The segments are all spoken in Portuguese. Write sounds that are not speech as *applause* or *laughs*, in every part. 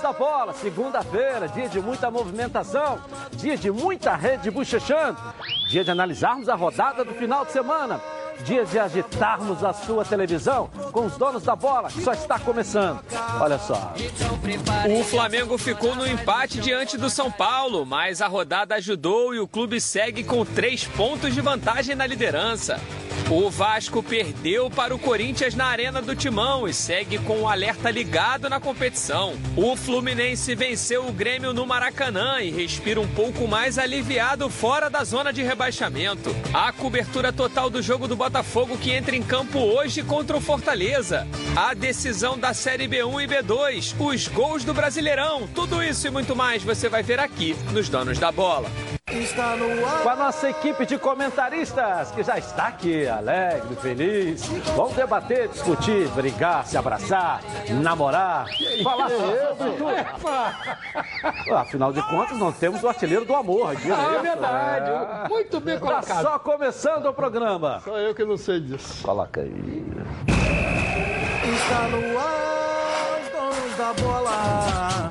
da bola, segunda-feira, dia de muita movimentação, dia de muita rede bochechando, dia de analisarmos a rodada do final de semana, dia de agitarmos a sua televisão com os donos da bola, que só está começando. Olha só. O Flamengo ficou no empate diante do São Paulo, mas a rodada ajudou e o clube segue com três pontos de vantagem na liderança. O Vasco perdeu para o Corinthians na Arena do Timão e segue com o alerta ligado na competição. O Fluminense venceu o Grêmio no Maracanã e respira um pouco mais aliviado fora da zona de rebaixamento. A cobertura total do jogo do Botafogo que entra em campo hoje contra o Fortaleza. A decisão da Série B1 e B2, os gols do Brasileirão, tudo isso e muito mais você vai ver aqui nos Donos da Bola. Está no ar. Com a nossa equipe de comentaristas, que já está aqui, alegre, feliz. Vamos debater, discutir, brigar, se abraçar, namorar, falar sobre tudo. Afinal de contas, nós temos o artilheiro do amor aqui, né? Ah, é verdade. É. Muito bem colocado. Tá só começando o programa. Só eu que não sei disso. Coloca aí. Está no ar, os donos da bola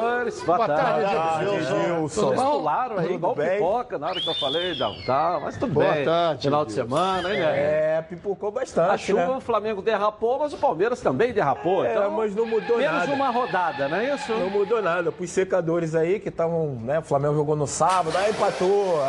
senhores. Boa, Boa tarde, tarde Edilson. Vocês pularam aí, igual bem? pipoca na hora que eu falei, não, tá, mas tudo Boa bem. Tarde, Final de semana, hein, né? É, pipocou bastante, A chuva, né? o Flamengo derrapou, mas o Palmeiras também derrapou. É, então, mas não mudou menos nada. Menos uma rodada, não é isso? Não mudou nada. Pros secadores aí, que estavam, né, o Flamengo jogou no sábado, aí empatou,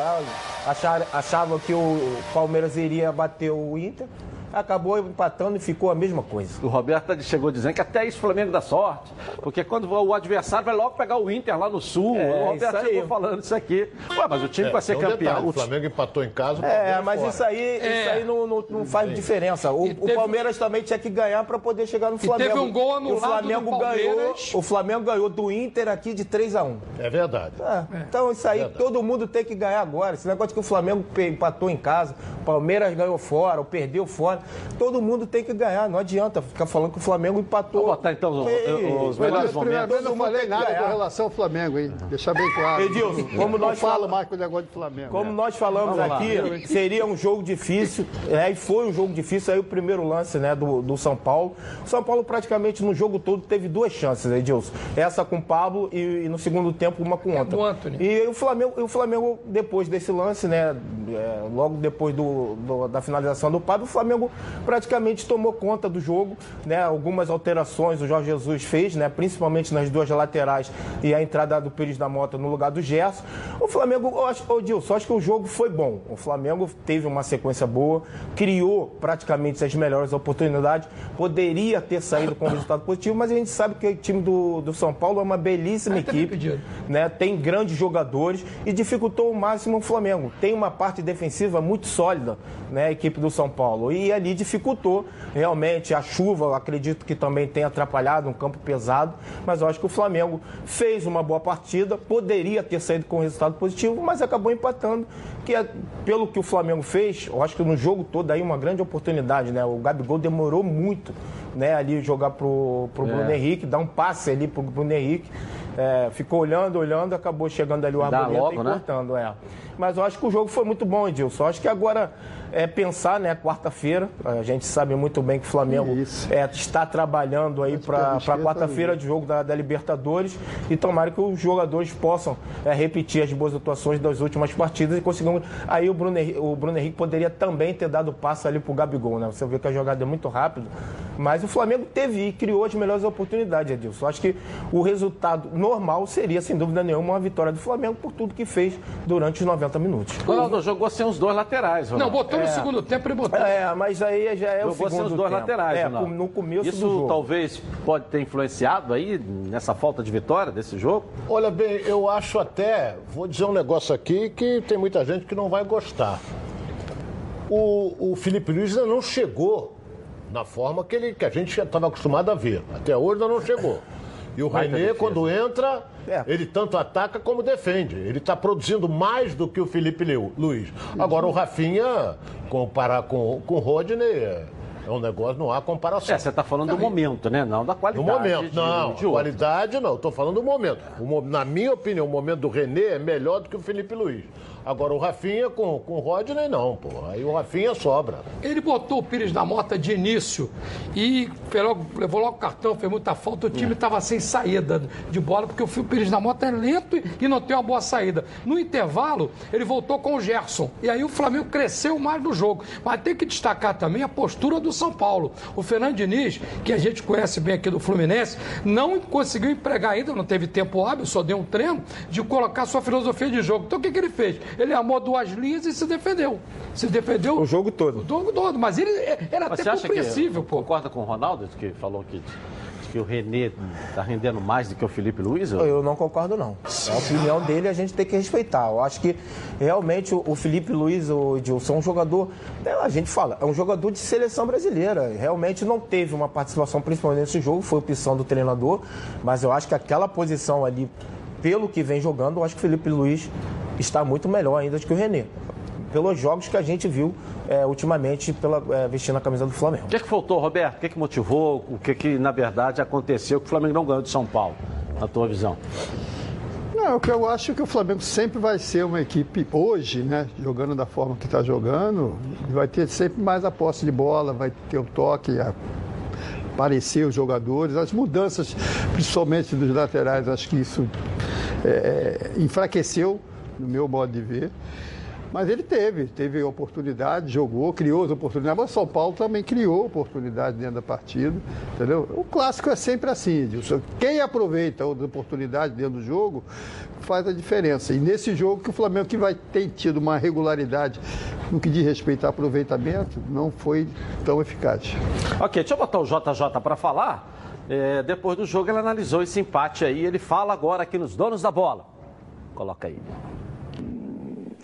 acharam, achavam que o Palmeiras iria bater o Inter acabou empatando e ficou a mesma coisa. O Roberto chegou dizendo que até isso o Flamengo dá sorte, porque quando o adversário vai logo pegar o Inter lá no Sul, é, o Roberto chegou falando isso aqui. Ué, mas o time é, vai ser campeão. Detalhe, o Flamengo empatou em casa. É, mas fora. isso aí, é. isso aí não, não, não faz diferença. O, teve... o, Palmeiras também tinha que ganhar para poder chegar no Flamengo. E teve um gol anulado o Flamengo ganhou, O Flamengo ganhou do Inter aqui de 3 a 1 É verdade. É. Então isso aí todo mundo tem que ganhar agora. Esse negócio que o Flamengo empatou em casa, o Palmeiras ganhou fora, ou perdeu fora. Todo mundo tem que ganhar. Não adianta ficar falando que o Flamengo empatou. Vou botar então os, os melhores momentos. Eu não falei nada com relação ao Flamengo, hein? Deixar bem claro. Edilson, como nós falo mais com o negócio do Flamengo. Como né? nós falamos aqui, seria um jogo difícil. É, e foi um jogo difícil. Aí o primeiro lance né, do, do São Paulo. O São Paulo praticamente no jogo todo teve duas chances, Edilson. Essa com o Pablo e, e no segundo tempo uma com outra. É e o Flamengo, o Flamengo, depois desse lance, né? É, logo depois do, do, da finalização do Pablo, o Flamengo praticamente tomou conta do jogo, né? Algumas alterações o Jorge Jesus fez, né? Principalmente nas duas laterais e a entrada do Pires da Mota no lugar do Gerson. O Flamengo, eu acho, ô Dilson, acho que o jogo foi bom. O Flamengo teve uma sequência boa, criou praticamente as melhores oportunidades, poderia ter saído com um resultado *laughs* positivo, mas a gente sabe que o time do, do São Paulo é uma belíssima equipe, né? Tem grandes jogadores e dificultou o máximo o Flamengo. Tem uma parte defensiva muito sólida, né? A equipe do São Paulo e ali dificultou Realmente, a chuva, acredito que também tem atrapalhado um campo pesado, mas eu acho que o Flamengo fez uma boa partida, poderia ter saído com um resultado positivo, mas acabou empatando, que é, pelo que o Flamengo fez, eu acho que no jogo todo aí uma grande oportunidade, né? O Gabigol demorou muito, né, ali jogar pro, pro é. Bruno Henrique, dar um passe ali pro Bruno Henrique. É, ficou olhando, olhando, acabou chegando ali o Arboleta e né? cortando, é. Mas eu acho que o jogo foi muito bom, Edilson. Eu acho que agora é pensar, né, quarta-feira. A gente sabe muito bem que o Flamengo é, está trabalhando aí para quarta-feira de jogo da, da, Libertadores e tomara que os jogadores possam é, repetir as boas atuações das últimas partidas e consigam. Aí o Bruno, Henrique, o Bruno Henrique poderia também ter dado passo ali pro Gabigol, né? Você vê que a jogada é muito rápida. Mas o Flamengo teve e criou as melhores oportunidades, Edilson. Acho que o resultado normal seria, sem dúvida nenhuma, uma vitória do Flamengo por tudo que fez durante os 90 minutos. O Ronaldo jogou sem os dois laterais, Ronaldo. Não, botou no é. segundo tempo e botou. É, mas aí já é jogou o segundo sem os dois tempo. laterais, é, no começo Isso do jogo. talvez pode ter influenciado aí nessa falta de vitória desse jogo? Olha bem, eu acho até, vou dizer um negócio aqui que tem muita gente que não vai gostar. O, o Felipe Luiz ainda não chegou na forma que, ele, que a gente estava acostumado a ver. Até hoje ainda não chegou. E o defesa. quando entra, É. ele tanto ataca como defende. Ele está produzindo mais do que o Felipe Luiz. Agora, o Rafinha, comparar com, com o Rodney, é é um negócio, não há comparação. É, você está falando do momento, né? Não da qualidade. momento, de- não. de qualidade, não. Estou falando do momento. O na minha opinião, o momento do René é melhor do que o Felipe Luiz. Agora, o Rafinha com, com o Rodney, não, pô. Aí o Rafinha sobra. Ele botou o Pires da Mota de início e levou, levou logo o cartão, fez muita falta. O time estava sem saída de bola, porque o Pires da Mota é lento e- e não tem uma boa saída. No intervalo, ele voltou com o Gerson. E aí o Flamengo cresceu mais no jogo. Mas tem que destacar também a postura do São Paulo. O Fernando Diniz, que a gente conhece bem aqui do Fluminense, não conseguiu empregar ainda, não teve tempo hábil, só deu um treino, de colocar sua filosofia de jogo. Então o que, que ele fez? Ele armou duas linhas e se defendeu. Se defendeu O jogo todo. o jogo todo, mas ele é- era Mas até você acha que compreensível, pô. concorda com o Ronaldo, que falou que, que o René está rendendo mais do que o Felipe Luiz? ou- Eu não concordo, não. A opinião dele a gente tem que respeitar. Eu acho que realmente o o Felipe Luiz, o Edilson, é um jogador, né, a gente fala, é um jogador de seleção brasileira. Realmente não teve uma participação, principalmente nesse jogo, foi opção do treinador, mas eu acho que aquela posição ali, pelo que vem jogando, eu acho que o Felipe Luiz está muito melhor ainda do que o René. Pelos jogos que a gente viu é, ultimamente pela, é, vestindo a camisa do Flamengo. O que, é que faltou, Roberto? O que, é que motivou? O que, que, na verdade, aconteceu que o Flamengo não ganhou de São Paulo, na tua visão? Não, o que eu acho é que o Flamengo sempre vai ser uma equipe, hoje, né, jogando da forma que está jogando, vai ter sempre mais a posse de bola, vai ter o toque, a- aparecer os jogadores, as mudanças, principalmente dos laterais, acho que isso é, enfraqueceu, no meu modo de ver. Mas ele teve, teve oportunidade, jogou, criou as oportunidades, mas São Paulo também criou oportunidade dentro da partida, entendeu? O clássico é sempre assim, Edilson. Quem aproveita as oportunidades dentro do jogo faz a diferença. E nesse jogo que o Flamengo que vai ter tido uma regularidade no que diz respeito ao aproveitamento, não foi tão eficaz. Ok, deixa eu botar o JJ para falar. É, depois do jogo, ele analisou esse empate aí. Ele fala agora aqui nos donos da bola. Coloca aí.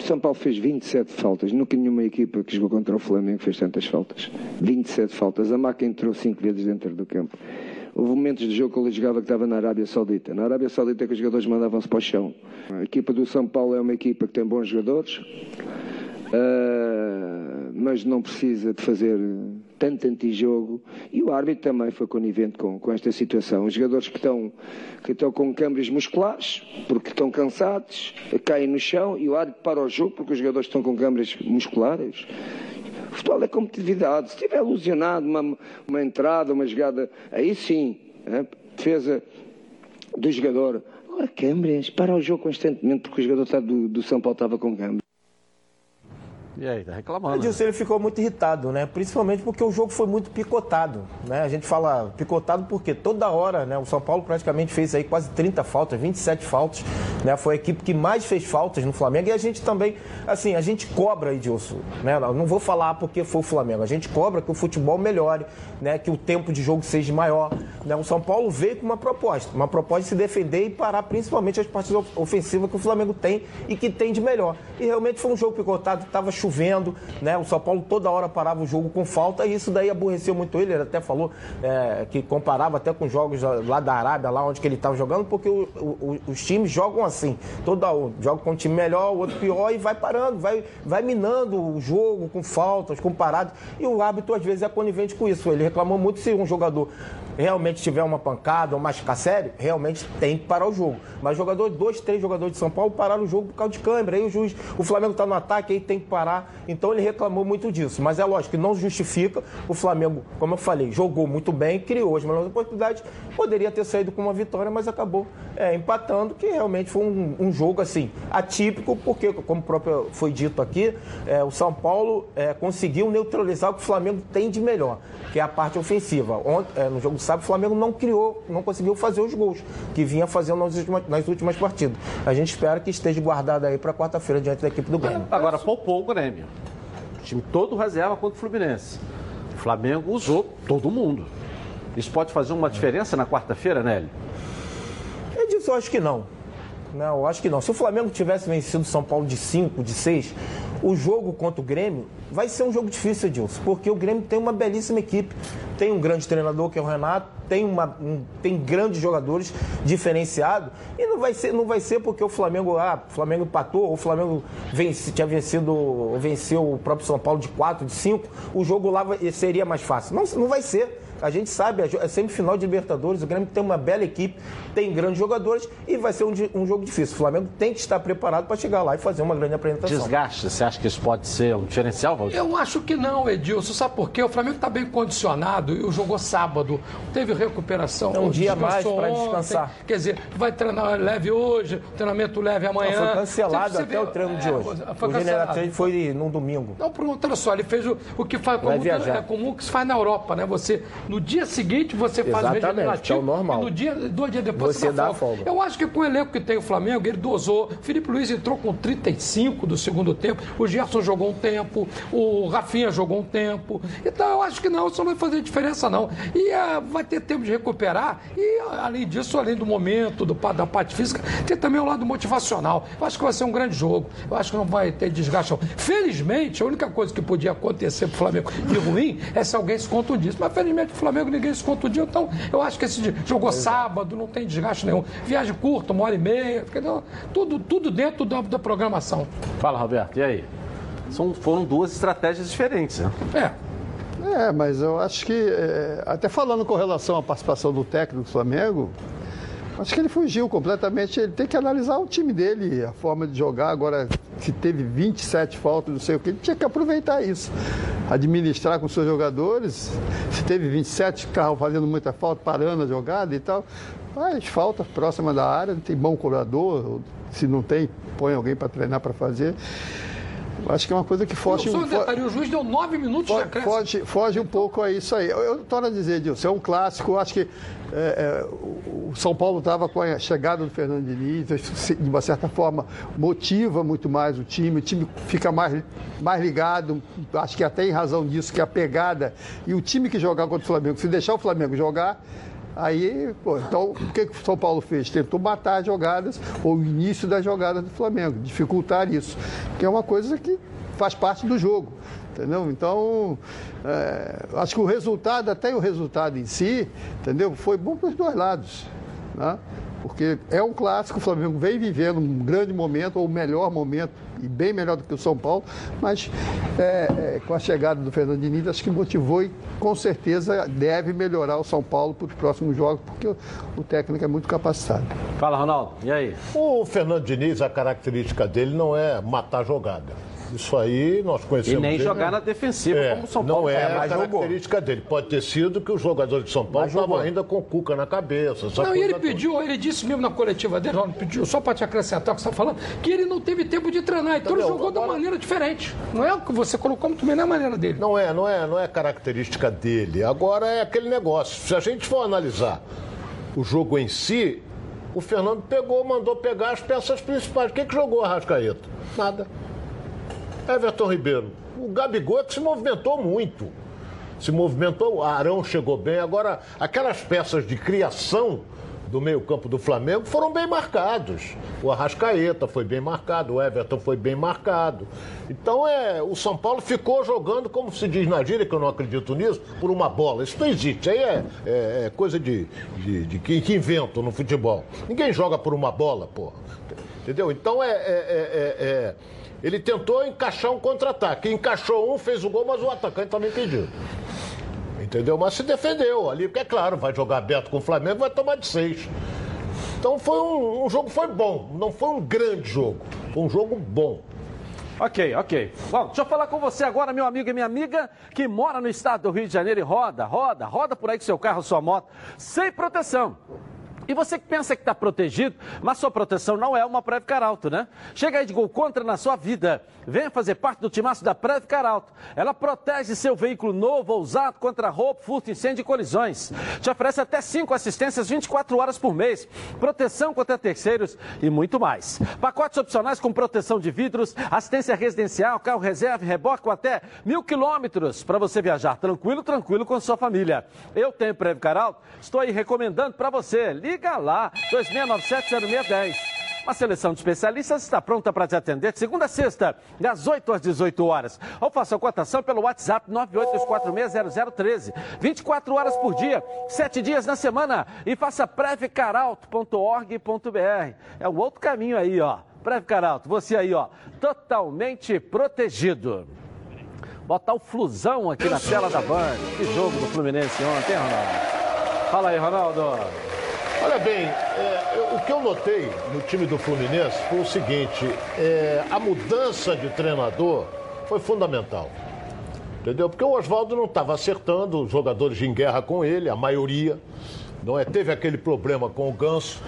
São Paulo fez 27 faltas. Nunca nenhuma equipa que jogou contra o Flamengo fez tantas faltas. 27 faltas. A Maca entrou 5 vezes dentro do campo. Houve momentos de jogo que ele jogava que estava na Arábia Saudita. Na Arábia Saudita é que os jogadores mandavam-se para o chão. A equipa do São Paulo é uma equipa que tem bons jogadores, ah, mas não precisa de fazer tanto antijogo. E o árbitro também foi conivente com, com esta situação. Os jogadores que estão, que estão com câmbios musculares, porque estão cansados, caem no chão e o árbitro para o jogo porque os jogadores estão com câmbios musculares. O futebol é competitividade. Se estiver ilusionado uma, uma entrada, uma jogada, aí sim, né? defesa do jogador. Agora, câmbios, para o jogo constantemente porque o jogador está do, do São Paulo estava com câmbios. E aí, tá reclamando. né? Edilson ele ficou muito irritado, né? Principalmente porque o jogo foi muito picotado, né? A gente fala picotado porque toda hora, né? O São Paulo praticamente fez aí quase 30 faltas, 27 faltas, né? Foi a equipe que mais fez faltas no Flamengo e a gente também, assim, a gente cobra, Edilson, né? Não vou falar porque foi o Flamengo, a gente cobra que o futebol melhore, né? Que o tempo de jogo seja maior, né? O São Paulo veio com uma proposta, uma proposta de se defender e parar principalmente as partidas ofensivas que o Flamengo tem e que tem de melhor. E realmente foi um jogo picotado, estava chovendo, né? O São Paulo toda hora parava o jogo com falta e isso daí aborreceu muito ele. Ele até falou é, que comparava até com jogos lá da Arábia, lá onde que ele estava jogando, porque o- o- os times jogam assim. Toda um joga com um time melhor, o outro pior e vai parando, vai, vai minando o jogo com faltas, com paradas. E o árbitro às vezes é conivente com isso. Ele reclamou muito se um jogador realmente tiver uma pancada ou machucar sério, realmente tem que parar o jogo. Mas jogador, dois, três jogadores de São Paulo pararam o jogo por causa de câmera. Aí o juiz, o Flamengo está no ataque, aí tem que parar. Então ele reclamou muito disso. Mas é lógico que não justifica. O Flamengo, como eu falei, jogou muito bem, criou as melhores oportunidades. Poderia ter saído com uma vitória, mas acabou é, empatando, que realmente foi um, um jogo assim, atípico, porque, como próprio foi dito aqui, é, o São Paulo é, conseguiu neutralizar o que o Flamengo tem de melhor, que é a parte ofensiva. Ontem, é, no jogo sábado, o Flamengo não criou, não conseguiu fazer os gols que vinha fazendo nas últimas, nas últimas partidas. A gente espera que esteja guardado aí para quarta-feira diante da equipe do Grêmio. Agora, poupou o Grêmio. O time todo reserva contra o Fluminense. O Flamengo usou todo mundo. Isso pode fazer uma diferença na quarta-feira, Nélio? Edilson, eu acho que não. Não, eu acho que não. Se o Flamengo tivesse vencido São Paulo de 5, de 6, o jogo contra o Grêmio vai ser um jogo difícil, Edilson, porque o Grêmio tem uma belíssima equipe. Tem um grande treinador, que é o Renato, tem, uma, um, tem grandes jogadores diferenciados, e não vai ser, não vai ser porque o Flamengo, ah, o Flamengo empatou, ou o Flamengo vence, tinha vencido, venceu o próprio São Paulo de 4, de 5, o jogo lá seria mais fácil. Não, não vai ser. A gente sabe, é semifinal de Libertadores, o Grêmio tem uma bela equipe, tem grandes jogadores e vai ser um, um jogo difícil. O Flamengo tem que estar preparado para chegar lá e fazer uma grande apresentação. Desgaste, você acha que isso pode ser um diferencial, Valdir? Eu acho que não, Edilson. Sabe por quê? O Flamengo está bem condicionado e jogou sábado. Teve recuperação. É um dia a mais ontem. descansar. Quer dizer, vai treinar leve hoje, treinamento leve amanhã. Não, foi cancelado Você até vê- o treino de é, hoje. Foi o cancelado. general foi no domingo. Não, pronto, olha só, ele fez o, o que faz viajar. é comum que se faz na Europa, né? Você, no dia seguinte, você faz o Exatamente, regenerativo que é o normal. e no dia, dois dias depois Você dá dá folga. Eu acho que com o elenco que tem o Flamengo, ele dosou. O Felipe Luiz entrou com 35 do segundo tempo, o Gerson jogou um tempo, o Rafinha jogou um tempo. Então eu acho que não, isso não vai fazer diferença não. E ah, vai ter tempo de recuperar. E além disso, além do momento, do, da parte física, tem também o lado motivacional. Eu acho que vai ser um grande jogo. Eu acho que não vai ter desgaste. não. Felizmente, a única coisa que podia acontecer pro Flamengo de ruim é se alguém se contundisse. Mas felizmente o Flamengo ninguém se contundiu. Então eu acho que esse dia- jogou sábado, não tem desgaste nenhum. Viagem curta, uma hora e meia, entendeu? tudo, tudo dentro da, da programação. Fala, Roberto, e aí? São, foram duas estratégias diferentes, né? É. É, mas eu acho que, é, até falando com relação à participação do técnico do Flamengo, acho que ele fugiu completamente. Ele tem que analisar o time dele, a forma de jogar. Agora, se teve 27 faltas, não sei o que, ele tinha que aproveitar isso. Administrar com seus jogadores. Se teve 27 que estavam fazendo muita falta, parando a jogada e tal, faz falta próxima da área, tem bom cobrador. Se não tem, põe alguém para treinar para fazer. Acho que é uma coisa que foge Só um detalhe, o juiz deu nove minutos de Fo- acréscimo. Foge, foge um pouco a isso aí. Eu, eu torno a dizer, Dilson, é um clássico. Acho que é, é, o São Paulo estava com a chegada do Fernando Diniz, de uma certa forma, motiva muito mais o time, o time fica mais, mais ligado, acho que até em razão disso, que a pegada. E o time que jogar contra o Flamengo, se deixar o Flamengo jogar. Aí, pô, então, o que, que o São Paulo fez? Tentou matar as jogadas, ou o início das jogadas do Flamengo, dificultar isso, que é uma coisa que faz parte do jogo. Entendeu? Então, é, acho que o resultado, até o resultado em si, entendeu? Foi bom para os dois lados. Né? Porque é um clássico, o Flamengo vem vivendo um grande momento, ou o melhor momento, e bem melhor do que o São Paulo, mas é, é, com a chegada do Fernando Diniz, acho que motivou e com certeza deve melhorar o São Paulo para os próximos jogos, porque o, o técnico é muito capacitado. Fala, Ronaldo, e aí? O Fernando Diniz, a característica dele não é matar jogada. Isso aí nós E conhecemos. nem ele, jogar né? na defensiva, É, como o São Paulo não é a mas jogou. característica dele. Pode ter sido que os jogadores de São Paulo estavam ainda com o Cuca na cabeça. essa Não, e ele toda. pediu, ele disse mesmo na coletiva dele, ó, pediu, só para te acrescentar o que você está falando, que ele não teve tempo de treinar, então ele Entendeu? jogou de uma Agora- maneira diferente. Não é o que você colocou muito bem na maneira dele. Não é, não é, não é característica dele. Agora é aquele negócio. Se a gente for analisar o jogo em si, o Fernando pegou, mandou pegar as peças principais. O que, que jogou a Rascaeta? Nada. Everton Ribeiro. O Gabigol é que se movimentou muito. Se movimentou, o Arão chegou bem. Agora, aquelas peças de criação do meio-campo do Flamengo foram bem marcados. O Arrascaeta foi bem marcado, o Everton foi bem marcado. Então é, o São Paulo ficou jogando, como se diz na gíria, que eu não acredito nisso, por uma bola. Isso não existe. Aí é, é- é coisa de, de, de que, que inventam no futebol. Ninguém joga por uma bola, porra. Entendeu? Então é- é- é- é- é ele tentou encaixar um contra-ataque. Encaixou um, fez o gol, mas o atacante também pediu. Entendeu? Mas se defendeu ali, porque é claro, vai jogar aberto com o Flamengo, vai tomar de seis. Então foi um, um jogo foi bom, não foi um grande jogo, foi um jogo bom. Ok, ok. Bom, deixa eu falar com você agora, meu amigo e minha amiga, que mora no estado do Rio de Janeiro e roda, roda, roda por aí com seu carro, sua moto, sem proteção. E você que pensa que está protegido, mas sua proteção não é uma Preve Caralto, né? Chega aí de gol contra na sua vida. Venha fazer parte do timaço da Preve Caralto. Ela protege seu veículo novo ou usado contra roubo, furto, incêndio e colisões. Te oferece até 5 assistências 24 horas por mês, proteção contra terceiros e muito mais. Pacotes opcionais com proteção de vidros, assistência residencial, carro reserva, reboque com até mil quilômetros para você viajar tranquilo, tranquilo com sua família. Eu tenho Preve Caralto, estou aí recomendando para você. Liga lá, 26970610. Uma seleção de especialistas está pronta para te atender de segunda a sexta, das 8 às 18 horas. Ou faça a cotação pelo WhatsApp 982460013. 24 horas por dia, 7 dias na semana. E faça previcaralto.org.br. É um outro caminho aí, ó. Previcaralto, você aí, ó, totalmente protegido. Botar o flusão aqui na tela da Band. Que jogo do Fluminense ontem, Ronaldo? Fala aí, Ronaldo. Olha bem, é, o que eu notei no time do Fluminense foi o seguinte: é, a mudança de treinador foi fundamental. Entendeu? Porque o Oswaldo não estava acertando, os jogadores em guerra com ele, a maioria. Não é? Teve aquele problema com o Ganso.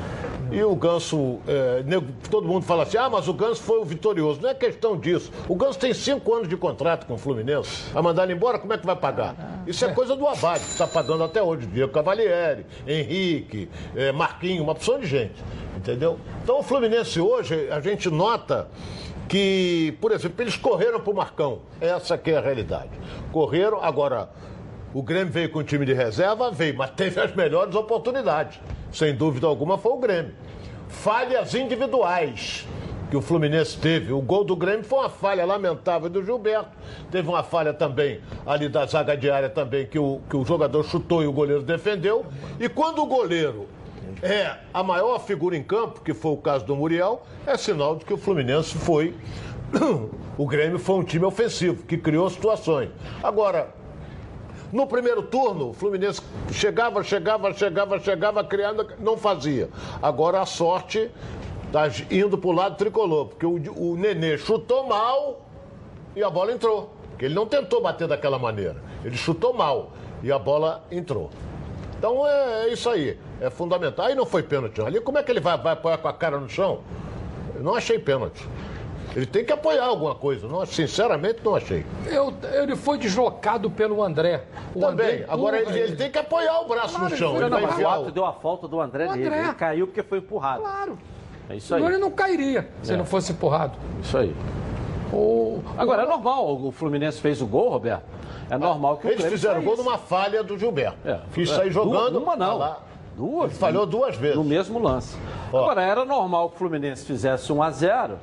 E o Ganso, é, todo mundo fala assim: ah, mas o Ganso foi o vitorioso. Não é questão disso. O Ganso tem cinco anos de contrato com o Fluminense. Vai mandar ele embora, como é que vai pagar? Isso é coisa do Abade, que está pagando até hoje. Diego Cavalieri, Henrique, é, Marquinhos, uma opção de gente. Entendeu? Então o Fluminense hoje, a gente nota que, por exemplo, eles correram para o Marcão. Essa que é a realidade. Correram, agora, o Grêmio veio com o time de reserva, veio, mas teve as melhores oportunidades. Sem dúvida alguma foi o Grêmio. Falhas individuais que o Fluminense teve. O gol do Grêmio foi uma falha lamentável do Gilberto. Teve uma falha também ali da zaga de área também, que o, que o jogador chutou e o goleiro defendeu. E quando o goleiro é a maior figura em campo, que foi o caso do Muriel, é sinal de que o Fluminense foi. *coughs* O Grêmio foi um time ofensivo, que criou situações. Agora, no primeiro turno, o Fluminense chegava, chegava, chegava, chegava, criando, não fazia. Agora a sorte está indo para o lado tricolor, porque o, o Nenê chutou mal e a bola entrou. Ele não tentou bater daquela maneira. Ele chutou mal e a bola entrou. Então é, é isso aí, é fundamental. Aí não foi pênalti. Ali como é que ele vai, vai apoiar com a cara no chão? Eu não achei pênalti. Ele tem que apoiar alguma coisa. Não, sinceramente, não achei. Eu- ele foi deslocado pelo André. O Também. André Agora ele, ele tem que apoiar o braço Claro, no chão. ele Ele Não, vai mas o enfiar ato o... deu a falta do André O nele. André. Ele caiu porque foi empurrado. Claro. É isso aí. Ele não cairia se É. não fosse empurrado. Isso aí. O- Agora, é normal. O Fluminense fez o gol, Roberto. É normal que o Eles fizeram gol numa falha do Gilberto. É. É. sair jogando. Du- Uma não. lá. Duas. Ele falhou duas vezes. No mesmo lance. Ó. Agora, era normal que o Fluminense fizesse 1 a 0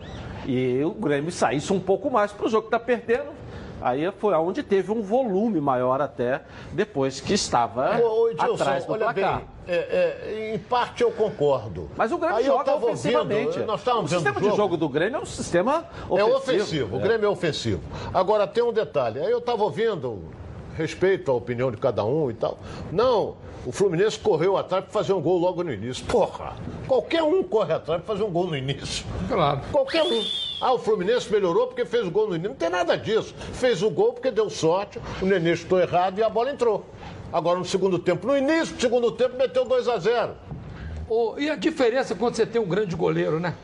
e o Grêmio saísse um pouco mais para o jogo que está perdendo. Aí foi onde teve um volume maior até depois que estava Ô, ô, Edilson, atrás do olha placar. bem, é, é, em parte eu concordo. Mas o Grêmio Aí joga ofensivamente. ouvindo, o sistema jogo. de jogo do Grêmio é um sistema É ofensivo. ofensivo, o É. Grêmio é ofensivo. Agora tem um detalhe, aí eu estava ouvindo, respeito a opinião de cada um e tal. Não, o Fluminense correu atrás para fazer um gol logo no início. Porra, qualquer um corre atrás para fazer um gol no início. Claro. Qualquer um. Ah, o Fluminense melhorou porque fez o gol no início. Não tem nada disso. Fez o gol porque deu sorte, o Nenê chutou errado e a bola entrou. Agora no segundo tempo, no início do segundo tempo, meteu 2 a 0 O- e a diferença quando você tem um grande goleiro, né?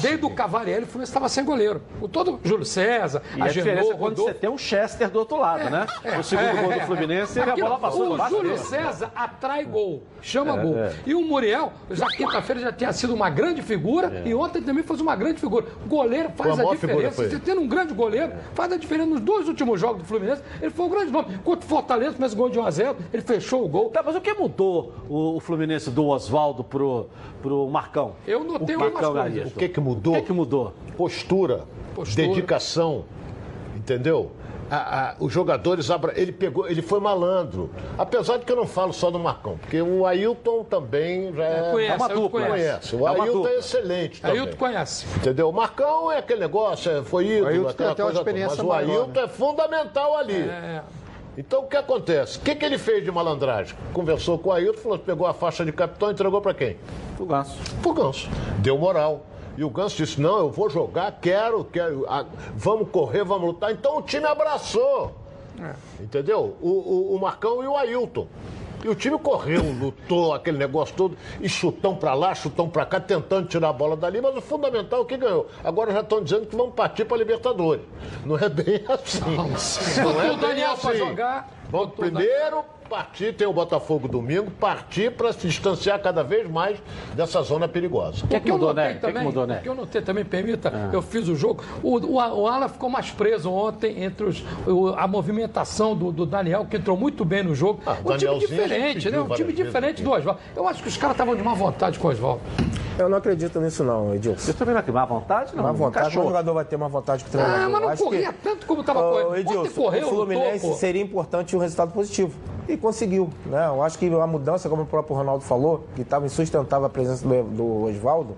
Desde sim. o Cavalieri, o Fluminense estava sem goleiro. O todo Júlio César, E a diferença Agenor, é quando Rodolfo. você tem um Chester do outro lado, né? o segundo gol do Fluminense, a bola passou o Júlio dele. César atrai gol, chama gol. é. E o Muriel, já quinta-feira já tinha sido uma grande figura e ontem também foi uma grande figura. O goleiro faz É. A a, diferença. Você tendo um grande goleiro, faz a diferença. Nos dois últimos jogos do Fluminense, ele foi um grande nome. Contra o Fortaleza, começa o gol de 1x0, ele fechou o gol. Tá, mas o que mudou o, o Fluminense do Oswaldo pro, pro Marcão? Eu notei O umas Marcão coisas. O que que mudou? O que, que mudou? postura, Postura. dedicação, entendeu? A- a- os jogadores, abra- ele pegou, ele foi malandro. Apesar de que eu não falo só do Marcão, porque o Ailton também já é, Conhece, É uma dupla. conhece. conhece. O É Ailton dupla. é excelente também. Ailton conhece. Entendeu? O Marcão é aquele negócio, é- foi ídolo, Ailton tem até uma coisa toda. experiência Mas o maior, Ailton é fundamental ali. É. Então o que acontece? O que, que ele fez de malandragem? Conversou com o Ailton, falou, pegou a faixa de capitão e entregou para quem? O Ganso. Pro Ganso. Deu moral. E o Ganso disse: não, eu vou jogar, quero, quero, ah, vamos correr, vamos lutar. Então o time abraçou. Entendeu? O, o- o Marcão e o Ailton. E o time correu, lutou, aquele negócio todo, e chutão pra lá, chutão pra cá, tentando tirar a bola dali, mas o fundamental é o que ganhou. Agora já estão dizendo que vão partir pra Libertadores. Não é bem *laughs* assim. Não Botou é bem assim. jogar. Vamos botou o primeiro partir, tem o Botafogo domingo, partir para se distanciar cada vez mais dessa zona perigosa. O que, é que mudou, eu notei né? O que, é que também, mudou, né? O que eu notei também, permita, eu fiz o jogo. O, o, o Alan ficou mais preso ontem entre os, o- a movimentação do, do Daniel, que entrou muito bem no jogo. Ah, um time diferente, né? Um time diferente do Oswaldo. Eu acho que os caras estavam de má vontade com o Oswaldo. Eu não acredito nisso não, Edilson. Você também não tem má vontade? Não, Má vontade, Encaixou. o jogador vai ter uma vontade com o treinador. Ah, mas não acho corria que- tanto como estava Ô, correndo. Edilson, correu, o Fluminense seria importante um resultado positivo. E conseguiu. Né? Eu acho que a mudança, como o próprio Ronaldo falou, que estava insustentável a presença do, do Oswaldo,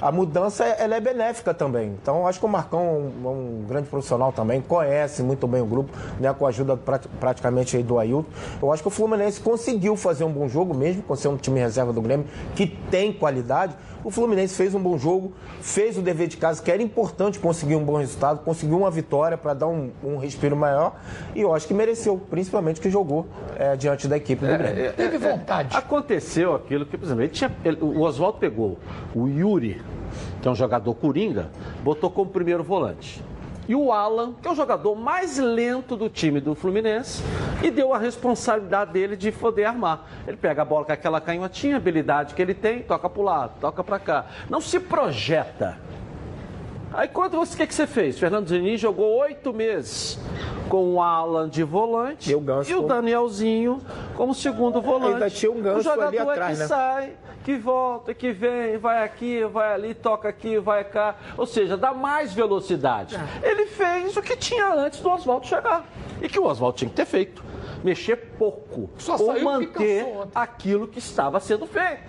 a mudança ela é benéfica também. Então, eu acho que o Marcão é um, é um grande profissional também, conhece muito bem o grupo, né, com a ajuda prati- praticamente do Ailton. Eu acho que o Fluminense conseguiu fazer um bom jogo, mesmo com ser um time reserva do Grêmio, que tem qualidade. O Fluminense fez um bom jogo, fez o dever de casa, que era importante conseguir um bom resultado, conseguiu uma vitória para dar um, um respiro maior. E eu acho que mereceu, principalmente que jogou é, diante da equipe do Grêmio. Teve vontade. Aconteceu aquilo que, por exemplo, ele tinha, ele- o Oswaldo pegou o Yuri, que é um jogador coringa, botou como primeiro volante. E o Alan, que é o jogador mais lento do time do Fluminense, e deu a responsabilidade dele de poder armar. Ele pega a bola com aquela canhotinha, habilidade que ele tem, toca para o lado, toca para cá. Não se projeta. Aí quando você, o que, que você fez? Fernando Diniz jogou oito meses com o Alan de volante E o Ganso e o Danielzinho como segundo volante. Ainda tinha um Ganso o jogador ali é atrás, que né? sai, que volta, que vem, vai aqui, vai ali, toca aqui, vai cá. Ou seja, dá mais velocidade. É. Ele fez o que tinha antes do Oswaldo chegar. E que o Oswaldo tinha que ter feito. Mexer pouco. Só ou manter aquilo que estava sendo feito.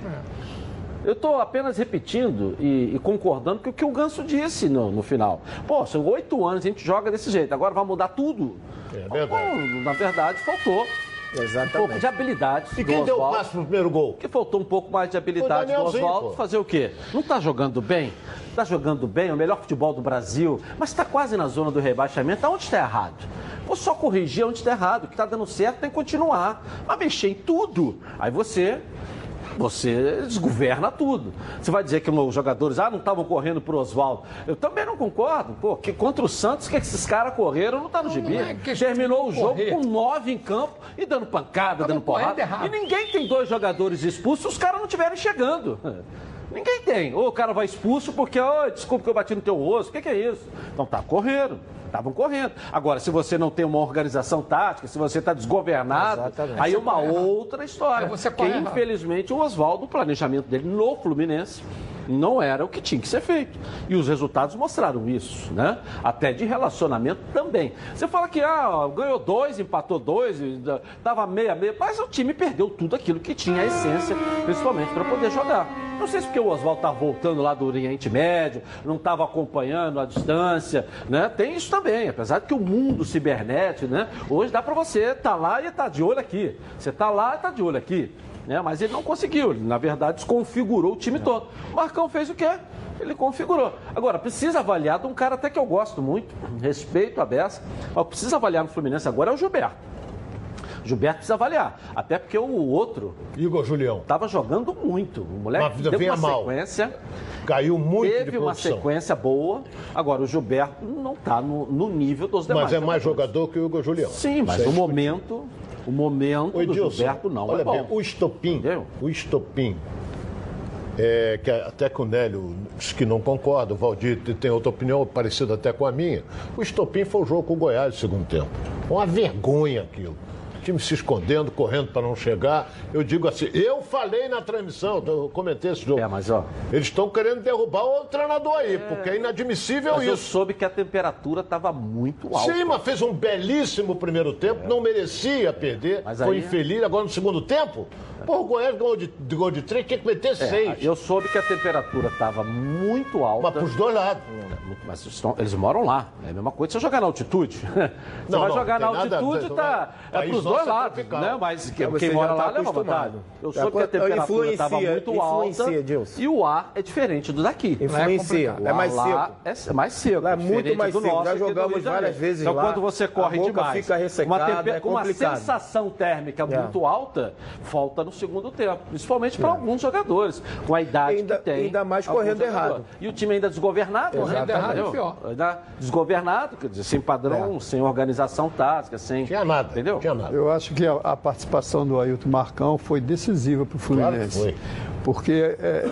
Eu estou apenas repetindo e, e concordando com o que o Ganso disse no, no final. Pô, são oito anos, a gente joga desse jeito, agora vai mudar tudo. É verdade. Pô, na verdade, faltou um Exatamente. pouco de habilidade E quem deu o passo pro primeiro gol? Que faltou um pouco mais de habilidade do Oswaldo. Fazer o quê? Não está jogando bem? Está jogando bem, é o melhor futebol do Brasil, mas está quase na zona do rebaixamento. Aonde está errado? Vou só corrigir onde está errado. O que está dando certo tem que continuar. Mas mexer em tudo. Aí você você desgoverna tudo. Você vai dizer que os jogadores ah, não estavam correndo pro Oswaldo. Eu também não concordo. Pô, que contra o Santos, que esses caras correram não tá no gibi. é Terminou o jogo correr. com nove em campo e dando pancada, dando porrada. errado. E ninguém tem dois jogadores expulsos os caras não estiverem chegando. Ninguém tem. Ou o cara vai expulso porque, oh, desculpa que eu bati no teu rosto. O que, que é isso? Então tá correndo. Estavam correndo. Agora, se você não tem uma organização tática, se você está desgovernado, Exatamente. aí é uma outra história. Você errado. infelizmente, o Oswaldo, o planejamento dele no Fluminense não era o que tinha que ser feito. E os resultados mostraram isso, né? Até de relacionamento também. Você fala que ah, ganhou dois, empatou dois, e da- tava meia meia, mas o time perdeu tudo aquilo que tinha a essência, principalmente para poder jogar. Não sei se porque o Oswaldo tá voltando lá do Oriente Médio, não estava acompanhando a distância, né? Tem isso também, apesar de que o mundo cibernético, né? Hoje dá para você estar lá e estar de olho aqui. Você tá lá e está de olho aqui. Né? Mas ele não conseguiu, ele, na verdade, desconfigurou o time todo. O Marcão fez o quê? Ele configurou. Agora, precisa avaliar de um cara até que eu gosto muito, respeito a beça, mas precisa avaliar no Fluminense agora é o Gilberto. Gilberto precisa avaliar. Até porque o outro Igor Julião. estava jogando muito. O moleque teve uma mal. sequência, Caiu muito de teve uma produção. sequência boa. Agora, o Gilberto não está no, no nível dos demais. Mas é mais jogador que o Igor Julião. Sim, mas Isso é o momento, o momento Oi, do Dilson, Gilberto não olha é bom. bem, o estopim, Entendeu? o estopim, é, que até que o Nélio diz que não concorda, o Valdir tem outra opinião parecida até com a minha. O estopim foi o jogo com o Goiás no segundo tempo. Uma vergonha aquilo. Time se escondendo, correndo para não chegar. Eu digo assim, eu falei na transmissão, eu comentei esse jogo. É, mas ó, Eles estão querendo derrubar o treinador aí, porque é inadmissível mas eu isso. soube que a temperatura estava muito alta. Sim, mas fez um belíssimo primeiro tempo, não merecia perder, Mas foi aí- infeliz. Agora no segundo tempo, pô, o Goiás ganhou de, de gol de três, tinha que meter É, seis. eu soube que a temperatura estava muito alta. Mas pros dois lados. Mas eles, estão- eles moram lá. É a mesma coisa você jogar na altitude. *laughs* Você Não, vai não, jogar na tem nada- altitude, tem- tá, é pros nosso dois é lados, tropical. né? Mas que- Você quem já mora tá lá leva acostumado. vantagem. Eu É, soube que a temperatura estava muito alta influencia, Dilson. e o ar é diferente do daqui. Influencia, é ar mais lá seco. é mais seco. Lá é muito mais do seco. nosso Já jogamos várias vezes Então lá, quando você corre demais, fica ressecada, uma, é sensação térmica É. muito alta, falta no segundo tempo. Principalmente para alguns jogadores, com a idade Ainda- que tem. ainda mais correndo errado. E o time ainda desgovernado, né? Correndo errado é pior. Ainda desgovernado, quer dizer, sem padrão, sem organização tática, sem. Tinha nada. Entendeu? Tinha nada. Eu acho que a, a participação do Ailton Marcão foi decisiva para o Fluminense. Claro que Porque é,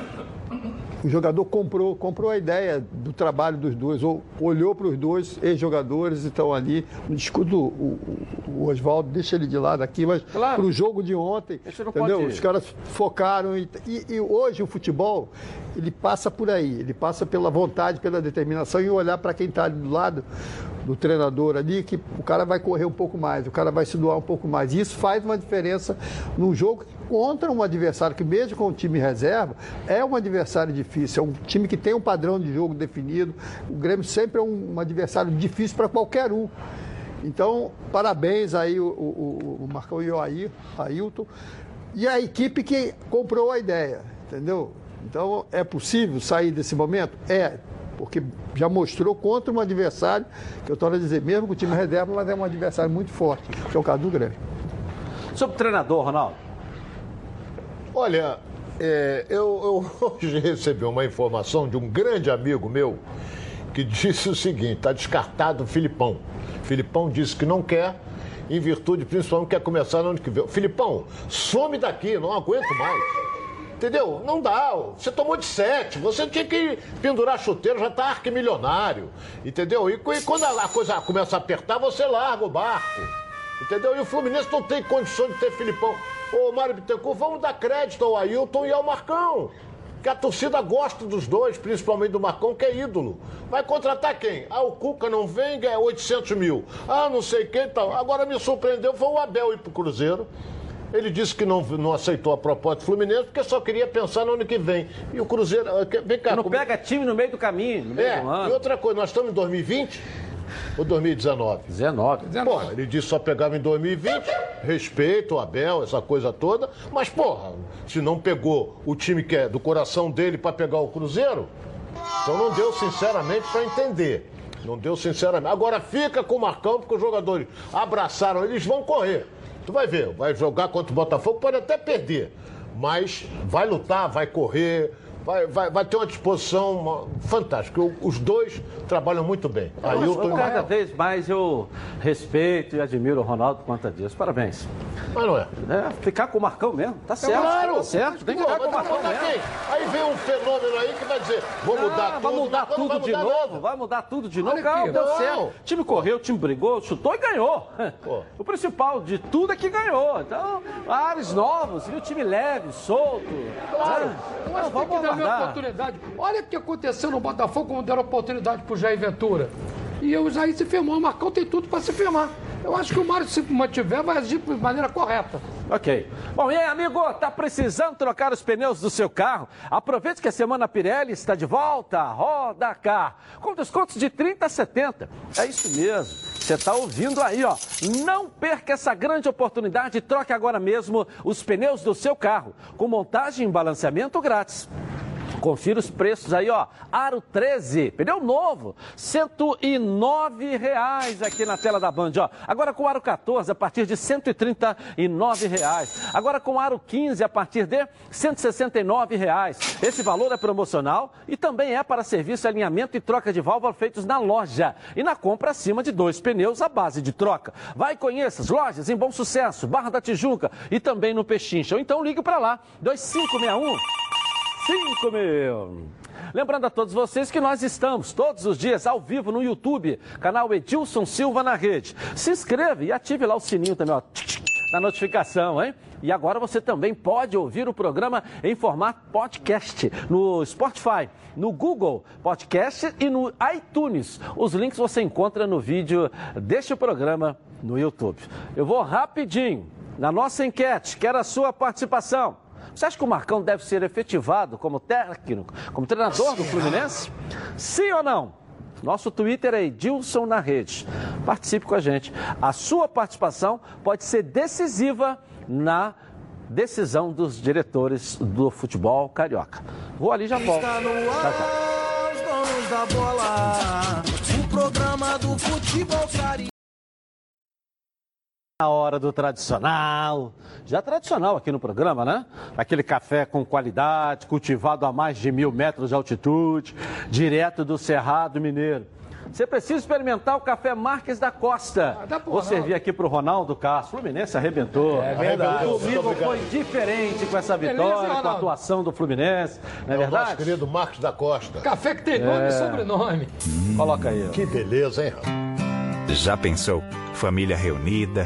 o jogador comprou, comprou a ideia do trabalho dos dois, ou olhou para os dois ex-jogadores e estão ali. Não discuto o, o- Oswaldo, deixa ele de lado aqui, mas Claro. para o jogo de ontem, entendeu? Os caras focaram. E, e- e hoje o futebol ele passa por aí, ele passa pela vontade, pela determinação e olhar para quem está do lado do treinador ali, que o cara vai correr um pouco mais, o cara vai se doar um pouco mais. Isso faz uma diferença no jogo contra um adversário que, mesmo com o time reserva, é um adversário difícil, é um time que tem um padrão de jogo definido. O Grêmio sempre é um, um adversário difícil para qualquer um. Então, parabéns aí o, o, o Marcão e o Ailton. E a equipe que comprou a ideia, entendeu? Então, é possível sair desse momento? É, porque já mostrou contra um adversário, que eu torno a dizer, mesmo com o time reserva, mas é um adversário muito forte, que é o caso do Grêmio. Sobre o treinador, Ronaldo. Olha, é, eu, eu *laughs* hoje recebi uma informação de um grande amigo meu que disse o seguinte: está descartado o Filipão. Filipão disse que não quer, em virtude principalmente quer começar no ano que vem. Filipão, some daqui, não aguento mais. Entendeu? Não dá. Você tomou de sete. Você tinha que pendurar chuteiro, já tá arquimilionário. Entendeu? E, e quando a coisa começa a apertar, você larga o barco. Entendeu? E o Fluminense não tem condição de ter Filipão. Ô, Mário Bittencourt, vamos dar crédito ao Ailton e ao Marcão. Que a torcida gosta dos dois, principalmente do Marcão, que é ídolo. Vai contratar quem? Ah, o Cuca não vem, ganha 800 mil. Ah, não sei quem tal. Agora me surpreendeu, foi o Abel ir pro Cruzeiro. Ele disse que não, não aceitou a proposta do Fluminense porque só queria pensar no ano que vem. E o Cruzeiro. ah, Vem cá. Não como- pega time no meio do caminho, no meio É, do e ano. outra coisa, nós estamos em 2020 ou 2019? 19. Porra, ele disse só pegava em 2020, respeito o Abel, essa coisa toda, mas porra, se não pegou o time que é do coração dele para pegar o Cruzeiro, então não deu sinceramente para entender. Não deu sinceramente. Agora fica com o Marcão, porque os jogadores abraçaram, eles vão correr. Tu vai ver, vai jogar contra o Botafogo, pode até perder, mas vai lutar, vai correr. Vai, vai, vai ter uma disposição fantástica. Os dois trabalham muito bem. Ailton e o Cada Marcão. vez mais eu respeito e admiro o Ronaldo por conta disso. Parabéns. Mas não é. É, ficar com o Marcão mesmo. Tá certo. Claro. Tá certo. Tem que Pô, ficar com o mas Marcão mesmo. quem? Aí vem um fenômeno aí que vai dizer, vou mudar Ah, tudo. vai mudar mas tudo vai de mudar novo, nada. vai mudar tudo de novo. Calma, deu certo. O time correu, o time brigou, chutou e ganhou. Pô. *laughs* O principal de tudo é que ganhou. Então, ares novos, e o time leve, solto. Claro. Ah, Eu que tem vamos a aguardar. oportunidade. Olha o que aconteceu no Botafogo quando deram oportunidade pro Jair Ventura. E o Jair se firmou. O Marcão tem tudo para se firmar. Eu acho que o Mário, se mantiver, vai agir de maneira correta. Ok. Bom, e aí, amigo, tá precisando trocar os pneus do seu carro? Aproveite que a Semana Pirelli está de volta. Roda Car. Com descontos de 30 a 70. É isso mesmo. Você tá ouvindo aí, ó. Não perca essa grande oportunidade e troque agora mesmo os pneus do seu carro. Com montagem e balanceamento grátis. Confira os preços aí, ó. Aro 13, pneu novo, 109 reais aqui na tela da Band, ó. Agora com aro 14 a partir de 139 reais. Agora com aro 15 a partir de 169 reais. Esse valor é promocional e também é para serviço, alinhamento e troca de válvula feitos na loja e na compra acima de dois pneus à base de troca. Vai conheça as lojas em Bom Sucesso, Barra da Tijuca e também no Pechincha. Ou então ligue para lá, 2561 5 mil. Lembrando a todos vocês que nós estamos todos os dias ao vivo no YouTube, canal Edilson Silva na rede. Se inscreva e ative lá o sininho também, ó, na notificação, hein? E agora você também pode ouvir o programa em formato podcast no Spotify, no Google Podcast e no iTunes. Os links você encontra no vídeo deste programa no YouTube. Eu vou rapidinho na nossa enquete, quero a sua participação. Você acha que o Marcão deve ser efetivado como técnico, como treinador do Fluminense? Sim ou não? Nosso Twitter é Edilson na rede. Participe com a gente. A sua participação pode ser decisiva na decisão dos diretores do futebol carioca. Vou ali e já volto. Está no Tchau, tchau. ar, os donos da bola. O programa do futebol carioca. Na hora do tradicional, já tradicional aqui no programa, né? Aquele café com qualidade, cultivado a mais de mil metros de altitude, direto do Cerrado Mineiro. Você precisa experimentar o café Marques da Costa. Ah, Vou servir aqui pro Ronaldo Castro. Fluminense arrebentou. É verdade. O domingo foi diferente com essa Beleza, vitória, com a atuação do Fluminense. Não é, É o nosso verdade? querido Marcos da Costa. Café que tem nome e sobrenome. Coloca aí. ó. Que beleza, hein? Já pensou? Família reunida,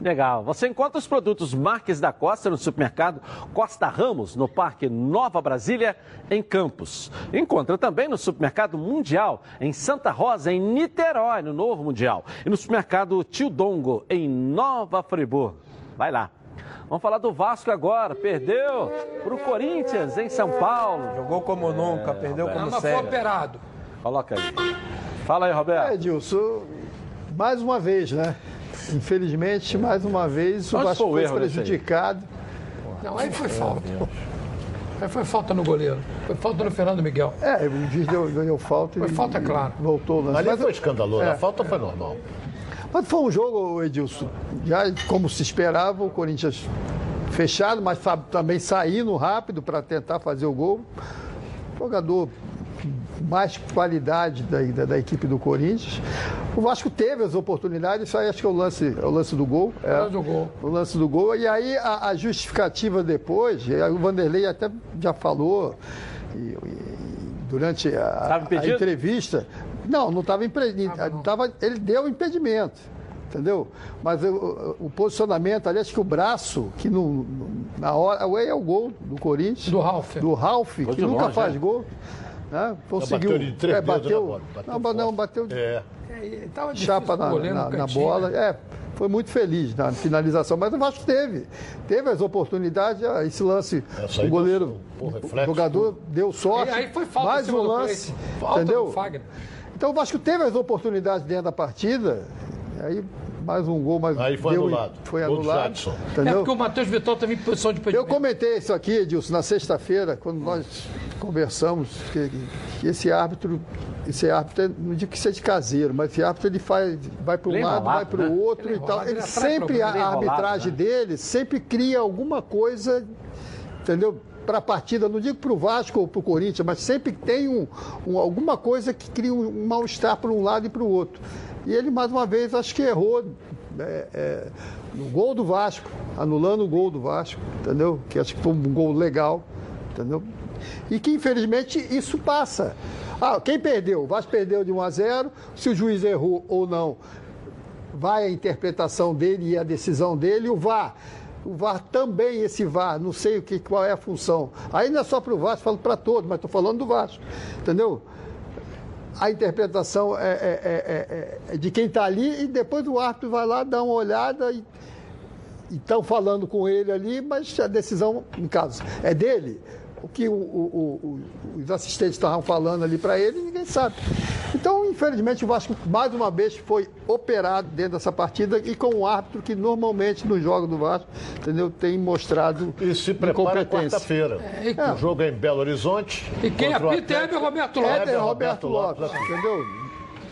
Legal. Você encontra os produtos Marques da Costa no supermercado Costa Ramos, no Parque Nova Brasília, em Campos. Encontra também no supermercado Mundial, em Santa Rosa, em Niterói, no Novo Mundial. E no supermercado Tio Dongo, em Nova Friburgo. Vai lá. Vamos falar do Vasco agora. Perdeu para o Corinthians em São Paulo. Jogou como nunca, perdeu Não, como mas foi sempre. operado. Coloca aí. Fala aí, Roberto. É, Edilson, mais uma vez, né? Infelizmente, mais uma vez, o Vasco foi foi prejudicado. Não, aí foi falta. Aí foi falta no goleiro. Foi falta no Fernando Miguel. É, o juiz deu, deu falta Foi e falta, claro. voltou lance. Ali Mas- foi escandaloso, É. a falta foi normal. Mas foi um jogo, Edilson, já como se esperava, o Corinthians fechado, mas sabe, também saindo rápido para tentar fazer o gol. Jogador mais qualidade da, da, da equipe do Corinthians. O Vasco teve as oportunidades, isso aí acho que é o lance, é o lance do gol. É, lance do gol. O lance do gol. E aí a, a justificativa depois, o Vanderlei até já falou e- e- durante a, a entrevista. Não, não estava impedido. Tava, ele deu impedimento. Entendeu? Mas o, o- posicionamento ali, acho que o braço, que no, no- na hora. O é o gol do Corinthians. Do Ralf. Do Ralf, que nunca longe, faz é. gol. Né? Conseguiu. bateu de três é, bateu, bola, bateu não, não, bateu de É. É, chapa na, na- na bola. É, foi muito feliz na finalização, mas o Vasco teve. Teve as oportunidades, ah, esse lance, Essa aí o goleiro, o reflexo, jogador deu sorte. E aí foi falta mais um lance. Falta entendeu? Então o Vasco teve as oportunidades dentro da partida, aí mais um gol, mas Aí foi deu- anulado. Foi Gol do anulado. É Entendeu? porque o Matheus Vital teve em posição de Eu impedimento. comentei isso aqui, Edilson, na sexta-feira, quando nós conversamos, que, que esse árbitro, esse árbitro, é- não digo que seja caseiro, mas esse árbitro ele faz, vai para um é lado, vai para o né? outro Ele é e tal. Ele ele sempre, problema. a, é arbitragem né? dele sempre cria alguma coisa, entendeu? Para a partida, não digo para o Vasco ou para o Corinthians, mas sempre tem um, um- alguma coisa que cria um, um mal-estar para um lado e para o outro. E ele, mais uma vez, acho que errou é, é, no gol do Vasco, anulando o gol do Vasco, entendeu? Que acho que foi um gol legal, entendeu? E que, infelizmente, isso passa. Ah, quem perdeu? O Vasco perdeu de 1 a 0, se o juiz errou ou não, vai a interpretação dele e a decisão dele, o VAR. O VAR também, esse VAR, não sei o que, qual é a função. Aí não é só para o Vasco, falo para todos, mas estou falando do Vasco, entendeu? A interpretação é, é- é- é- é de quem está ali e depois o árbitro vai lá, dá uma olhada e estão falando com ele ali, mas a decisão, no caso, é dele. O que o- o- o- os assistentes estavam falando ali para ele, ninguém sabe. Então, infelizmente, o Vasco, mais uma vez, foi operado dentro dessa partida e com um árbitro que normalmente no jogo do Vasco, entendeu, tem mostrado E se prepara quarta-feira. É. O jogo é em Belo Horizonte. E quem apita é Roberto Lopes. Roberto Roberto Lopes, Lopes. entendeu?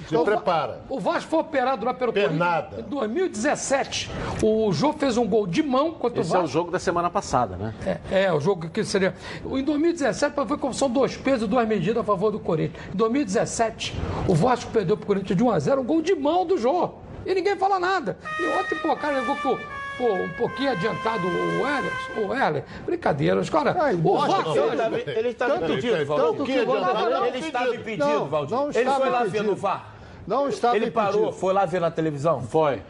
Se prepara. O Vasco foi operado lá pelo Pernada. Em 2017. O Jô fez um gol de mão contra Esse o é o Vasco. jogo da semana passada, né? É, é, o jogo que seria. Em 2017 foi como são dois pesos e duas medidas a favor do Corinthians. Em 2017, o Vasco perdeu pro Corinthians de 1 a 0 um gol de mão do Jô. E ninguém fala nada. E ontem, pô, cara, levou pro. Pô, um pouquinho adiantado o Heller, o Heller, brincadeira, os caras. O Vasco, que Ele Tanto impedido, que- Valdir. que o Ele estava impedido, Não, Valdir. ele foi lá ver no VAR. Não estava Ele parou, impedido. foi lá ver na televisão. Foi.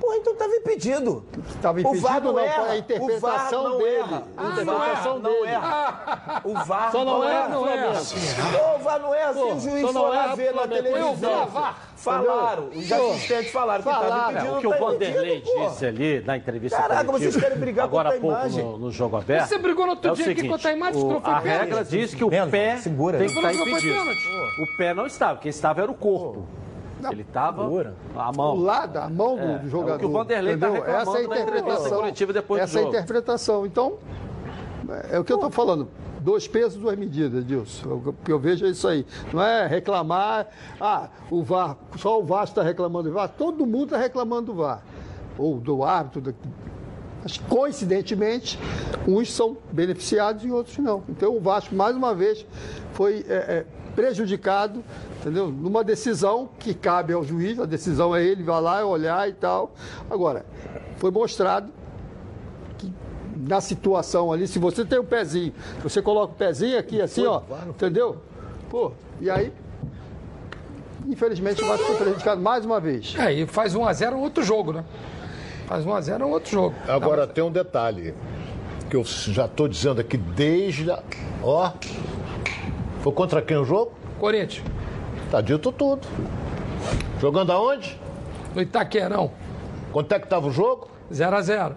Porra, então estava impedido. Estava O VAR impedido, não não, erra. foi a interpretação o VAR não dele. Erra. A O interpretação VAR não dele. erra. O VAR Só não erra, não erra. Pô, o VAR não erra se o juiz só não for lá erra ver na televisão. Eu vi, VAR. Falaram, os assistentes falaram que estava falaram. impedido. O que o tá Vanderlei impedido, disse ali na entrevista Caraca, coletiva, vocês querem brigar agora há contra a pouco imagem. no, no jogo aberto. Você brigou no outro é dia aqui contra a imagem, o- não A regra diz que o pé segura. tem que estar Não foi impedido. O pé não estava, quem estava era o corpo. Ele estava a O mão. lado, a mão do, É, do jogador. é o que o Vanderlei tá entendeu? reclamando Essa é interpretação. coletiva depois do Essa é a jogo. interpretação. Então, é o que eu estou falando. Dois pesos, duas medidas, Dilson. O que eu vejo é isso aí. Não é reclamar, ah, o VAR, só o VAR está reclamando do VAR. Todo mundo está reclamando do VAR. Ou do árbitro. da- Mas, coincidentemente, uns são beneficiados e outros não. Então, o Vasco, mais uma vez, foi é, é, prejudicado, entendeu? Numa decisão que cabe ao juiz, a decisão é ele, vai lá olhar e tal. Agora, foi mostrado que na situação ali, se você tem o pezinho, você coloca o pezinho aqui assim, ó, entendeu? Pô, e aí, infelizmente, o Vasco foi prejudicado mais uma vez. É, e faz 1x0 outro jogo, né? Faz 1x0 outro jogo. Agora tem um detalhe que eu já estou dizendo aqui desde. a- Ó. Foi contra quem o jogo? Corinthians, Tá dito tudo. Jogando aonde? no Itaquerão, Quanto é que tava o jogo? 0x0.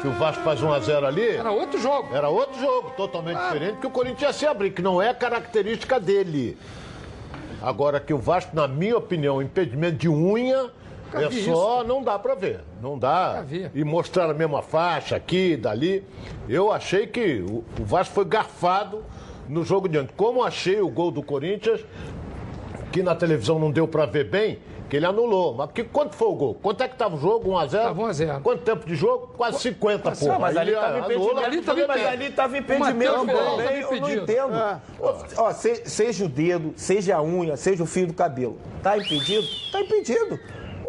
Se o Vasco faz 1x0 ali. Era outro jogo. Era outro jogo, totalmente diferente, que o Corinthians ia se abrir, que não é característica dele. Agora que o Vasco, na minha opinião, impedimento de unha Nunca é só, não dá pra ver. Não dá. E mostrar a mesma faixa aqui, dali. Eu achei que o Vasco foi garfado no jogo de ontem. Como achei o gol do Corinthians, que na televisão não deu pra ver bem, que ele anulou. Mas que, quanto foi o gol? Quanto é que tava o jogo? 1x0? Tava 1 a 0. Quanto tempo de jogo? Quase 50, pô. Mas ali tava anula, impedimento. ali tava mas ali tava impedimento também. Eu não entendo. É. Ó, ó, se- seja o dedo, seja a unha, seja o fio do cabelo. Tá impedido? Tá impedido.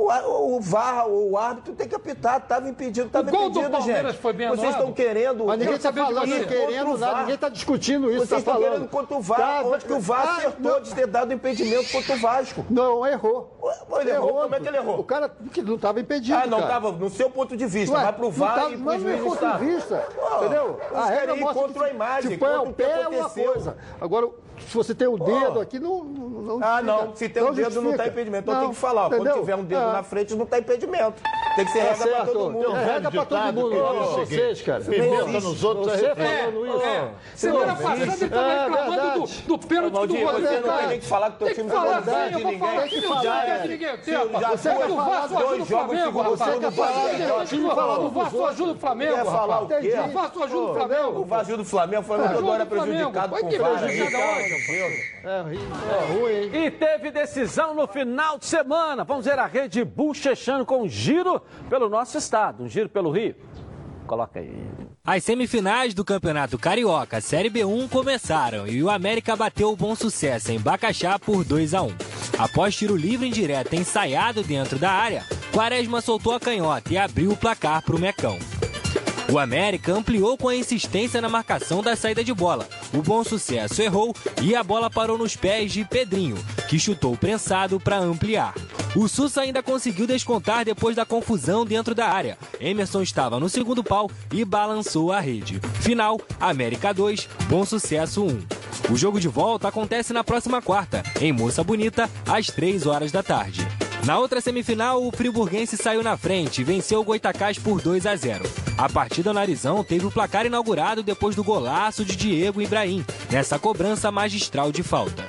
O, o VAR, o árbitro tem que apitar. Tava impedido, tava O gol do impedido, Palmeiras gente. foi bem Vocês estão querendo. Mas ninguém está de falando, querendo o nada, ninguém está discutindo isso, Vocês estão falando. querendo contra o VAR, Tá, onde que o VAR ah, acertou não. de ter dado impedimento contra o Vasco. Não, errou. Ele errou? Como é que ele errou? O cara que não estava impedido. Ah, não estava, no seu ponto de vista, Ué, vai pro não VAR tá- e pro mas não é juiz ponto está. de vista, entendeu? A regra mostra contra a imagem, contra ao o que pé é uma aconteceu. coisa. Agora, se você tem o dedo aqui, não, não, não Ah, não. Se tem um dedo, não justifica. tá impedimento. Então Não, tem que falar, ó, quando tiver um dedo É. na frente, não tá impedimento. Tem que ser Tá regra pra certo. todo mundo. É regra pra todo mundo. o seguinte, Vocês, cara. Pimenta nos outros é Você falando isso. É, semana passada ele estava É reclamando verdade. do, do pênalti Valdir, do você Rodrigo. não tem nem que falar que teu Tem que time falar bem eu de ninguém. falar que não é. de ninguém. Você foi o Vasco dois o jogos turno, Você dois quer jogos. o Vasco- O Vasco ajuda o Flamengo, Quer falar o rapaz. quê? O Vasco ajuda o O Flamengo. vazio do Flamengo, o Flamengo Ajuda agora é o Flamengo. prejudicado Vai com que o VAR. É ruim, é? E teve decisão no final de semana. Vamos ver a rede bochechando com um giro pelo nosso estado, um giro pelo Rio. Coloca aí. As semifinais do Campeonato Carioca Série B1 começaram e o América bateu o bom sucesso em Bacaxá por 2 a 1. Após tiro livre indireto ensaiado dentro da área, Quaresma soltou a canhota e abriu o placar para o Mecão. O América ampliou com a insistência na marcação da saída de bola. O bom sucesso errou e a bola parou nos pés de Pedrinho, que chutou prensado para ampliar. O Sussa ainda conseguiu descontar depois da confusão dentro da área. Emerson estava no segundo pau e balançou a rede. Final: América 2, Bom Sucesso 1. O jogo de volta acontece na próxima quarta, em Moça Bonita, às 3 horas da tarde. Na outra semifinal, o friburguense saiu na frente e venceu o Goitacás por 2 a 0. A partida no Arizão teve o placar inaugurado depois do golaço de Diego Ibrahim, nessa cobrança magistral de falta.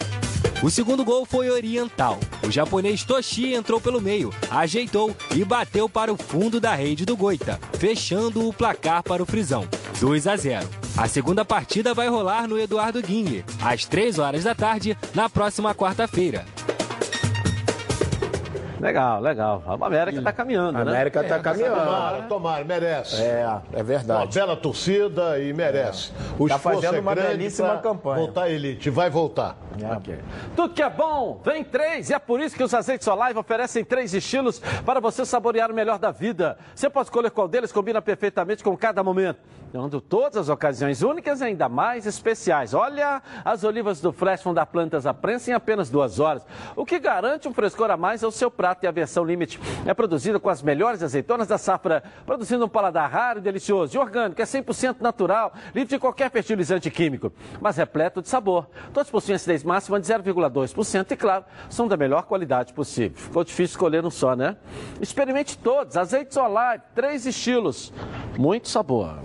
O segundo gol foi oriental. O japonês Toshi entrou pelo meio, ajeitou e bateu para o fundo da rede do Goita, fechando o placar para o Frisão. 2 a 0. A segunda partida vai rolar no Eduardo Guinle, às 3 horas da tarde, na próxima quarta-feira. Legal, legal. A América tá caminhando, A né? América tá caminhando. Tomara, tomara, merece. É, é Uma verdade. bela torcida e merece. O Tá fazendo é uma belíssima campanha. Voltar elite, vai voltar. Ok. Tudo que é bom, vem três. E é por isso que os azeites Olive oferecem três estilos para você saborear o melhor da vida. Você pode escolher qual deles combina perfeitamente com cada momento. Dando todas as ocasiões únicas e ainda mais especiais. Olha, as olivas do Flash vão dar plantas à prensa em apenas duas horas, o que garante um frescor a mais ao seu prato. E a versão Limite é produzida com as melhores azeitonas da safra, produzindo um paladar raro e delicioso. E orgânico, é 100% natural, livre de qualquer fertilizante químico, mas repleto de sabor. Todos possuem acidez máxima de 0,2% e, claro, são da melhor qualidade possível. Ficou difícil escolher um só, né? Experimente todos. Azeites Olive, três estilos, muito sabor.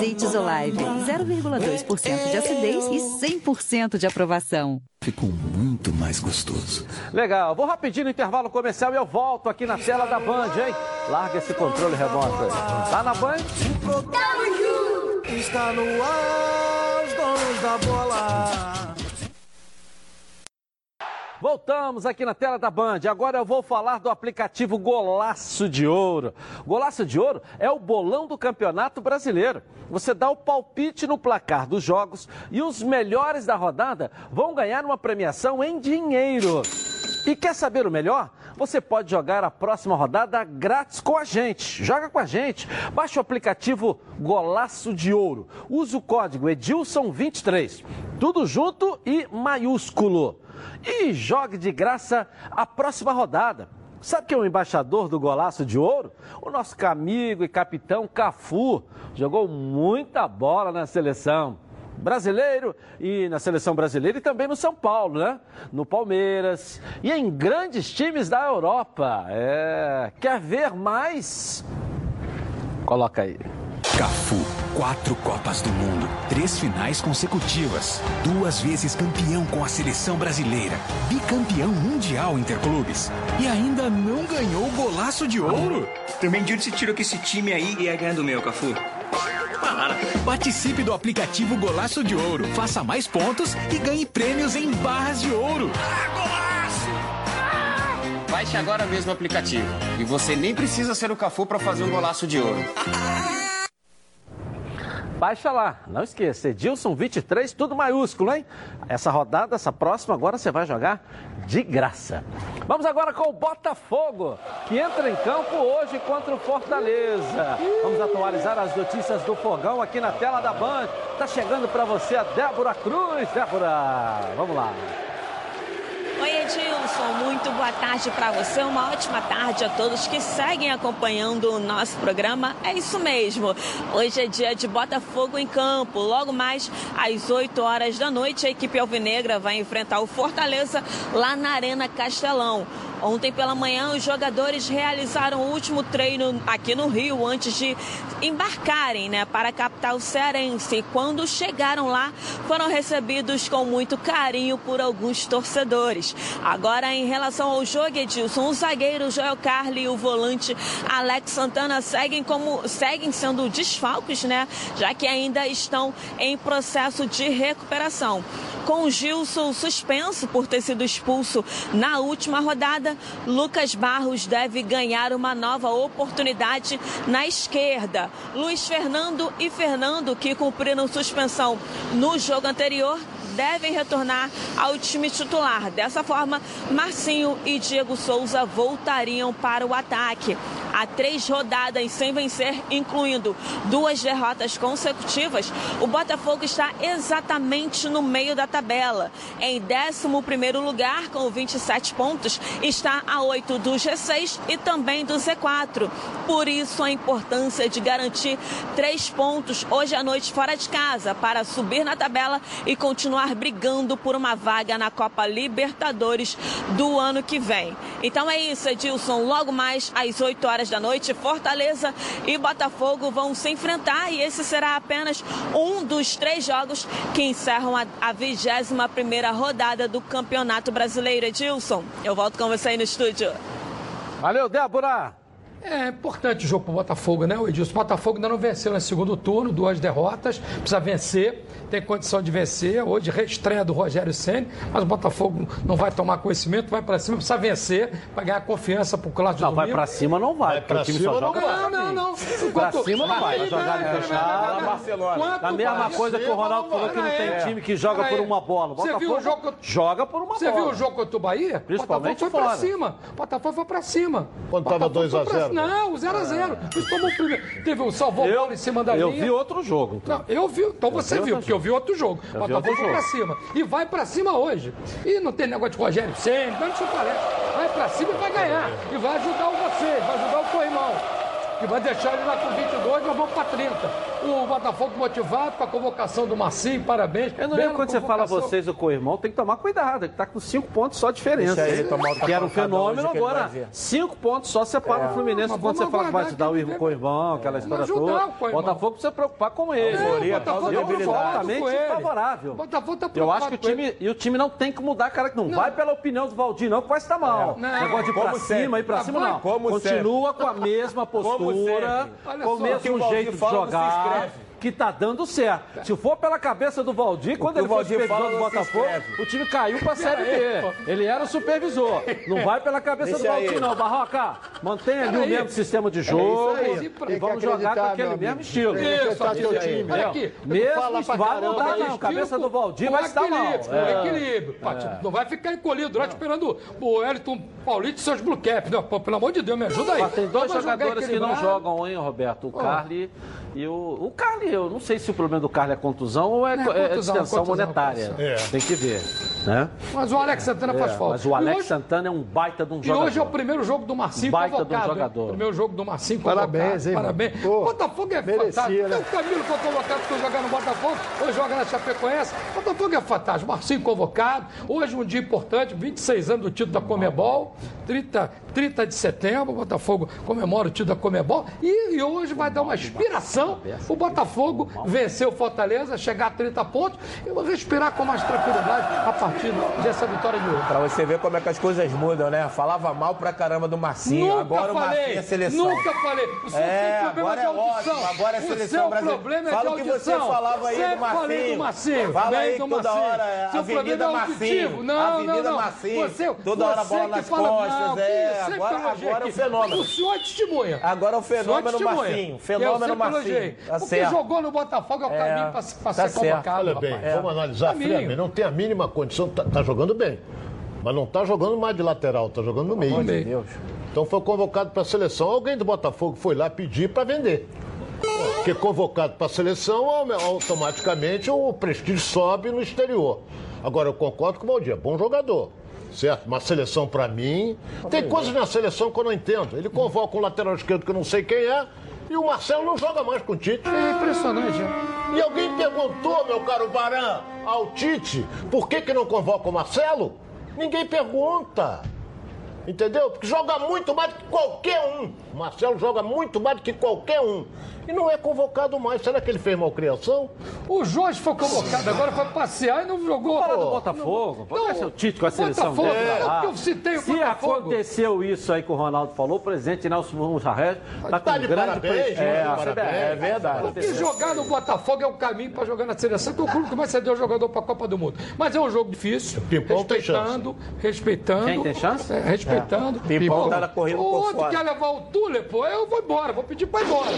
Azeites Olive, 0,2% de acidez e 100% de aprovação. Ficou muito mais gostoso. Legal, vou rapidinho no intervalo comercial e eu volto aqui na tela da Band, hein? Larga esse controle remoto aí. Tá na Band? Está no ar, os donos da bola. Voltamos aqui na tela da Band. Agora eu vou falar do aplicativo Golaço de Ouro. Golaço de Ouro é o bolão do Campeonato Brasileiro. Você dá o palpite no placar dos jogos e os melhores da rodada vão ganhar uma premiação em dinheiro. E quer saber o melhor? Você pode jogar a próxima rodada grátis com a gente. Joga com a gente. Baixe o aplicativo Golaço de Ouro. Use o código Edilson23. Tudo junto e maiúsculo. E jogue de graça a próxima rodada. Sabe quem é o embaixador do Golaço de Ouro? O nosso amigo e capitão Cafu. Jogou muita bola na seleção brasileiro e na seleção brasileira e também no São Paulo, né? No Palmeiras e em grandes times da Europa. É... Quer ver mais? Coloca aí. Cafu, quatro Copas do Mundo, três finais consecutivas, duas vezes campeão com a seleção brasileira, bicampeão mundial interclubes e ainda não ganhou o golaço de ouro. Também de onde você tirou que esse time aí ia ganhar do meu, Cafu? Para. Participe do aplicativo Golaço de Ouro, faça mais pontos e ganhe prêmios em barras de ouro. Baixe agora mesmo o aplicativo. E você nem precisa ser o Cafu para fazer um golaço de ouro. *laughs* Baixa lá, não esqueça, Edilson 23, tudo maiúsculo, hein? Essa rodada, essa próxima, agora você vai jogar de graça. Vamos agora com o Botafogo, que entra em campo hoje contra o Fortaleza. Vamos atualizar as notícias do Fogão aqui na tela da Band. Tá chegando para você a Débora Cruz. Débora, vamos lá. Oi, Edilson, muito boa tarde para você. Uma ótima tarde a todos que seguem acompanhando o nosso programa. É isso mesmo. Hoje é dia de Botafogo em campo. Logo mais às 8 horas da noite, a equipe alvinegra vai enfrentar o Fortaleza lá na Arena Castelão. Ontem pela manhã, os jogadores realizaram o último treino aqui no Rio antes de embarcarem né, para a capital cearense. E quando chegaram lá, foram recebidos com muito carinho por alguns torcedores. Agora, em relação ao jogo, Edilson, o zagueiro Joel Carli e o volante Alex Santana seguem, como, seguem sendo desfalques, né? Já que ainda estão em processo de recuperação. Com o Gilson suspenso por ter sido expulso na última rodada, Lucas Barros deve ganhar uma nova oportunidade na esquerda. Luiz Fernando e Fernando, que cumpriram suspensão no jogo anterior, devem retornar ao time titular. Dessa forma, Marcinho e Diego Souza voltariam para o ataque. Há três rodadas sem vencer, incluindo duas derrotas consecutivas, o Botafogo está exatamente no meio da tabela. Em 11 lugar, com 27 pontos, está a 8 do G6 e também do Z4. Por isso, a importância de garantir três pontos hoje à noite fora de casa para subir na tabela e continuar brigando por uma vaga na Copa Libertadores do ano que vem. Então é isso, Edilson. Logo mais às 8 horas da noite, Fortaleza e Botafogo vão se enfrentar e esse será apenas um dos três jogos que encerram a 21 primeira rodada do Campeonato Brasileiro. Edilson, eu volto com você aí no estúdio. Valeu, Débora! É importante o jogo para o Botafogo, né, Edilson? O Botafogo ainda não venceu no segundo turno, duas derrotas, precisa vencer, tem condição de vencer. Hoje, reestreia do Rogério Senna, mas o Botafogo não vai tomar conhecimento, vai para cima, precisa vencer para ganhar confiança para o Cláudio Não, vai para cima não vai, porque o time só joga Não, não, não. Para cima não vai, vai jogar fechado. Barcelona. A mesma coisa que o Ronaldo falou que não tem time que joga por uma bola. Você viu o jogo joga por uma Você bola. viu o jogo contra o Bahia? Principalmente Botafogo foi para cima. Botafogo foi para cima. Quando tava Botafogo 2 a foi 0. Não, 0x0. Eles tomam o primeiro. Teve um salvou Eu- bola em cima da eu linha. vi outro jogo, então. Não, eu vi. Então você vi viu, porque eu vi outro jogo. Eu Botafogo outro foi pra jogo. cima. E vai pra cima hoje. E não tem negócio de Rogério Senna, não isso parece. Vai pra cima e vai ganhar. E vai ajudar o você, vai ajudar o Corrimão. Que vai deixar ele lá com 22, nós vamos pra 30. O Botafogo motivado com a convocação do Marcinho, parabéns. Eu não lembro quando você fala vocês, o co-irmão, tem que tomar cuidado, que tá com cinco pontos só de diferença. Outra que era um fenômeno, agora cinco pontos só separa É. o Fluminense quando você fala que vai ajudar o irmão vem. co-irmão, aquela história toda. o. Botafogo precisa preocupar com ele. Euforia, Eu causa sou debilidade. altamente com ele. favorável. O Botafogo tá Eu acho que o preocupado com time, e o time não tem que mudar, cara, que não, vai pela opinião do Valdir, não, que vai estar mal. Não. Negócio de ir pra Como cima, sempre. ir pra Ah, cima, não. Como Continua com a mesma postura, com o mesmo o jeito de não jogar. Que tá dando certo. Se for pela cabeça do Valdir, quando ele o foi Valdir supervisor do Botafogo, o time caiu pra Série B. Ele era o supervisor. Não vai pela cabeça Deixa do Valdir, aí. não. Barroca, mantenha ali o mesmo sistema de É jogo isso e vamos jogar com aquele mesmo amigo. estilo. Isso, Tati, time. olha aqui. Mesmo vai caramba, mudar, mas não. Cabeça do Valdir vai estar mal. equilíbrio, É. Equilíbrio. Pati, Não vai ficar encolhido lá esperando o Wellington Paulito e seus blue caps. Não, pô, pelo amor de Deus, me ajuda aí. Mas tem dois jogadores que não jogam, hein, Roberto? O Carly e o. O Carly, eu não sei se o problema do Carly é contusão ou é, Não, é é contusão, distensão contusão, monetária. contusão. É. Tem que ver. Né? Mas o Alex Santana faz É, falta. mas o E Alex hoje- Santana é um baita de um E jogador. hoje é o primeiro jogo do Marcinho Baita de um convocado. hein? jogador. Primeiro jogo do Marcinho Parabéns, convocado. hein, Parabéns. Pô, Botafogo é merecia, fantástico. né? O Camilo foi convocado para jogar no Botafogo, hoje joga na Chapecoense. Botafogo é fantástico. Marcinho convocado. Hoje um dia importante, 26 anos do título da Comebol. 30, 30 de setembro, o Botafogo comemora o título da Comebol. E, e hoje vai dar uma inspiração o Botafogo vencer o Fortaleza, chegar a 30 pontos e respirar com mais tranquilidade a partir dessa vitória de hoje. Pra você ver como é que as coisas mudam, né? Falava mal pra caramba do Marcinho, Nunca agora o Marcinho falei, é seleção. nunca falei. O senhor É, problema agora é audição. ótimo, agora é O seleção seu brasileira. problema é Fala de o que você falava aí do Sempre falei Marcinho. do Marcinho. Fala aí do toda Marcinho. hora, é, Seu Avenida problema é Marcinho. Não, Avenida não, não. Marcinho. Você, Toda hora bola nas fala, costas, não, é, agora- agora é o fenômeno. O senhor é testemunha. Agora é o O senhor fenômeno. Marcinho, fenômeno Marcinho. Tá Porque certo. jogou no Botafogo é o É, caminho para tá ser certo. convocado. Olha bem, rapaz. vamos analisar Caminho. friamente. Não tem a mínima condição, tá, tá jogando bem. Mas não tá jogando mais de lateral, tá jogando no meio. de Deus. Então foi convocado para a seleção. Alguém do Botafogo foi lá pedir para vender. Porque convocado para a seleção, au- automaticamente o prestígio sobe no exterior. Agora eu concordo com o Valdir, é bom jogador. Certo? Uma seleção para mim. Tem coisas na seleção que eu não entendo. Ele convoca um lateral esquerdo que eu não sei quem é. E o Marcelo não joga mais com o Tite. É impressionante, né? E alguém perguntou, meu caro Baran, ao Tite, por que, que não convoca o Marcelo? Ninguém pergunta. Entendeu? Porque joga muito mais do que qualquer um. O Marcelo joga muito mais do que qualquer um. E não é convocado mais. Será que ele fez malcriação? O Jorge foi convocado, agora foi passear e não jogou. Fala do Botafogo. não, Pode ser o Tite com a seleção Botafogo, dele. é, porque eu citei o Se Botafogo. aconteceu isso aí que o Ronaldo falou, o presidente Nelson Mujarré tá com Tá de grande parabéns, prestígio. tá de a parabéns. É verdade. Porque jogar no Botafogo é o caminho para jogar na seleção, que é o clube que mais cedeu jogador para a Copa do Mundo. Mas é um jogo difícil. Pimpão respeitando, respeitando. Quem tem chance? É, respeitando. Pimpão Pô, tá corrida o outro fora. quer levar o Tule, pô, eu vou embora, vou pedir para ir embora.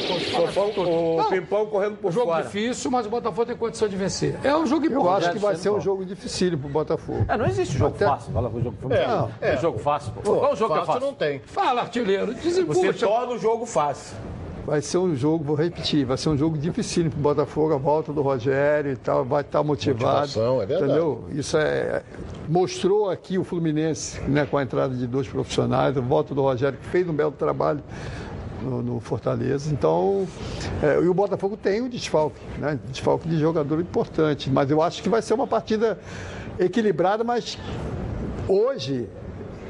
Pô, O Não, Pimpão correndo por jogo fora. difícil, mas o Botafogo tem condição de vencer. É um jogo Eu importante. acho que vai ser um jogo dificílimo pro Botafogo. É, não existe jogo Até- fácil. Fala, o jogo, É, não, é. é jogo fácil. Pô. Qual jogo que é fácil fácil? não tem. Fala, artilheiro, Você desembucha. torna o jogo fácil. Vai ser um jogo, vou repetir, vai ser um jogo dificílimo pro Botafogo, a volta do Rogério e tal, vai estar motivado. Motivação, é verdade. Entendeu? Isso é. Mostrou aqui o Fluminense, né, com a entrada de dois profissionais, a volta do Rogério, que fez um belo trabalho. No, no Fortaleza, então é, e o Botafogo tem um desfalque, né? Desfalque de jogador importante, mas eu acho que vai ser uma partida equilibrada, mas hoje,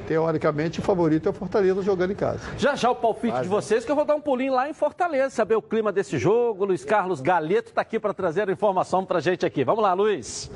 teoricamente, o favorito é o Fortaleza jogando em casa. Já já o palpite de vocês, que eu vou dar um pulinho lá em Fortaleza, saber o clima desse jogo. Luiz Carlos Galeto está aqui para trazer a informação para gente aqui. Vamos lá, Luiz.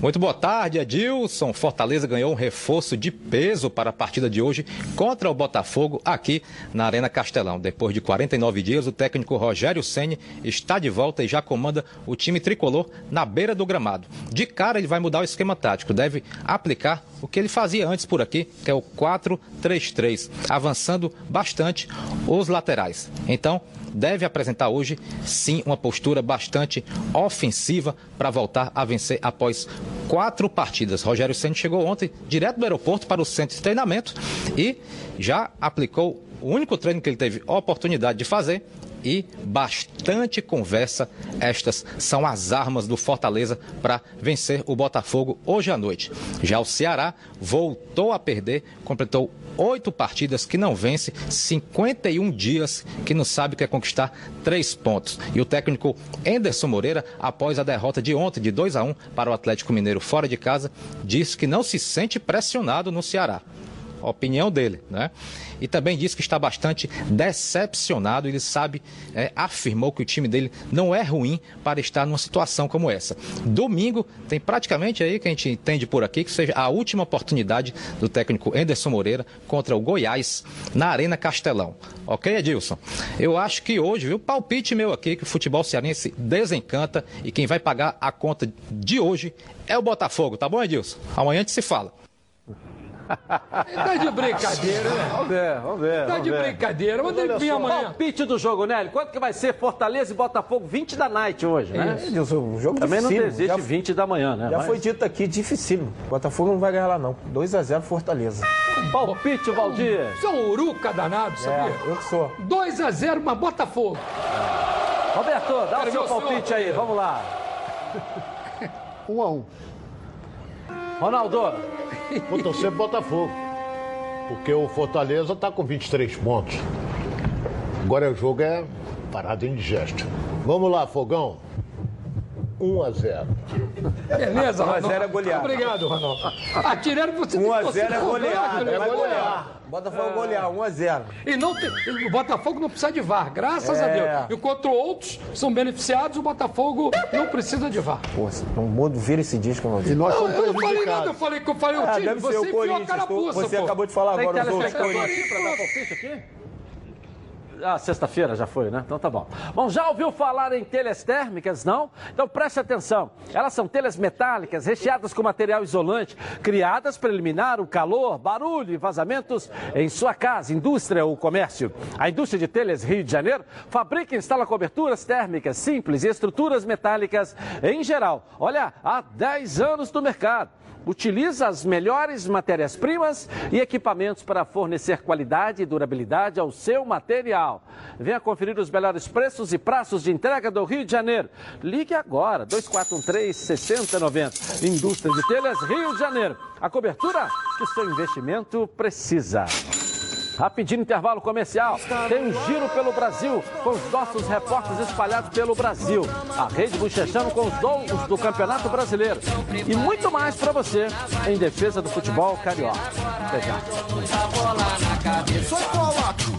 Muito boa tarde, Edilson. Fortaleza ganhou um reforço de peso para a partida de hoje contra o Botafogo aqui na Arena Castelão. Depois de 49 dias, o técnico Rogério Ceni está de volta e já comanda o time tricolor na beira do gramado. De cara, ele vai mudar o esquema tático, deve aplicar o que ele fazia antes por aqui, que é o 4-3-3, avançando bastante os laterais. Então, deve apresentar hoje, sim, uma postura bastante ofensiva para voltar a vencer após quatro partidas. Rogério Ceni chegou ontem direto do aeroporto para o centro de treinamento e já aplicou o único treino que ele teve oportunidade de fazer e bastante conversa. Estas são as armas do Fortaleza para vencer o Botafogo hoje à noite. Já o Ceará voltou a perder, completou oito partidas que não vence, 51 dias que não sabe o que é conquistar três pontos. E o técnico Enderson Moreira, após a derrota de ontem de 2 a 1 para o Atlético Mineiro fora de casa, disse que não se sente pressionado no Ceará. opinião dele, né? E também disse que está bastante decepcionado. Ele sabe, é, afirmou que o time dele não é ruim para estar numa situação como essa. Domingo tem praticamente aí que a gente entende por aqui que seja a última oportunidade do técnico Anderson Moreira contra o Goiás na Arena Castelão. Ok, Edilson? Eu acho que hoje, viu, palpite meu aqui que o futebol cearense desencanta e quem vai pagar a conta de hoje é o Botafogo, tá bom, Edilson? Amanhã a gente se fala. *laughs* Tá de brincadeira, né? Vamos ver, vamos ver. Tá vamos de ver. brincadeira. Ter que só, amanhã. Palpite do jogo, Nélio. Quanto que vai ser Fortaleza e Botafogo? 20 da night hoje, né? É, um jogo Também não existe Já- 20 da manhã, né? Já Mas- foi dito aqui, dificílimo. Botafogo não vai ganhar lá, não. 2x0 Fortaleza. Palpite, Valdir. É um uruca danado, sabia? É, eu que sou. 2x0, mas Botafogo. Roberto, dá Quero o seu palpite senhor. aí, vamos lá. 1 a 1 Ronaldo. Vou torcer pro Botafogo. Porque o Fortaleza está com 23 pontos. Agora o jogo é parada indigesta. Vamos lá, Fogão. 1 a 0. Beleza, 1 a 0 Ronaldo. é goleada. Obrigado, Ronaldo. Atireiro você tem que 1x0 torcer é pro goleada. Ronaldo, É vai golear. Botafogo golear, 1x0. E não tem, o Botafogo não precisa de VAR, graças a É. Deus. Enquanto outros são beneficiados, o Botafogo não precisa de VAR. Pô, o mundo vira esse disco, não E nós Não, eu não falei nada, eu falei que eu falei o Ah, time. Você enfiou a carapuça, Você pô. acabou de falar Tem agora os outros telespectador Corinthians. aqui pra dar palpite aqui? Ah, sexta-feira já foi, né? Então tá bom. Bom, já ouviu falar em telhas térmicas, não? Então preste atenção. Elas são telhas metálicas recheadas com material isolante, criadas para eliminar o calor, barulho e vazamentos em sua casa, indústria ou comércio. A indústria de telhas Rio de Janeiro fabrica e instala coberturas térmicas simples e estruturas metálicas em geral. Olha, há 10 anos no mercado utiliza as melhores matérias-primas e equipamentos para fornecer qualidade e durabilidade ao seu material. Venha conferir os melhores preços e prazos de entrega do Rio de Janeiro. Ligue agora, 2413-6090. Indústria de Telhas Rio de Janeiro. A cobertura que seu investimento precisa. Rapidinho intervalo comercial. Tem um giro pelo Brasil com os nossos repórteres espalhados pelo Brasil. A Rede Bochechando com os dons do Campeonato Brasileiro. E muito mais para você em defesa do futebol carioca. Até já.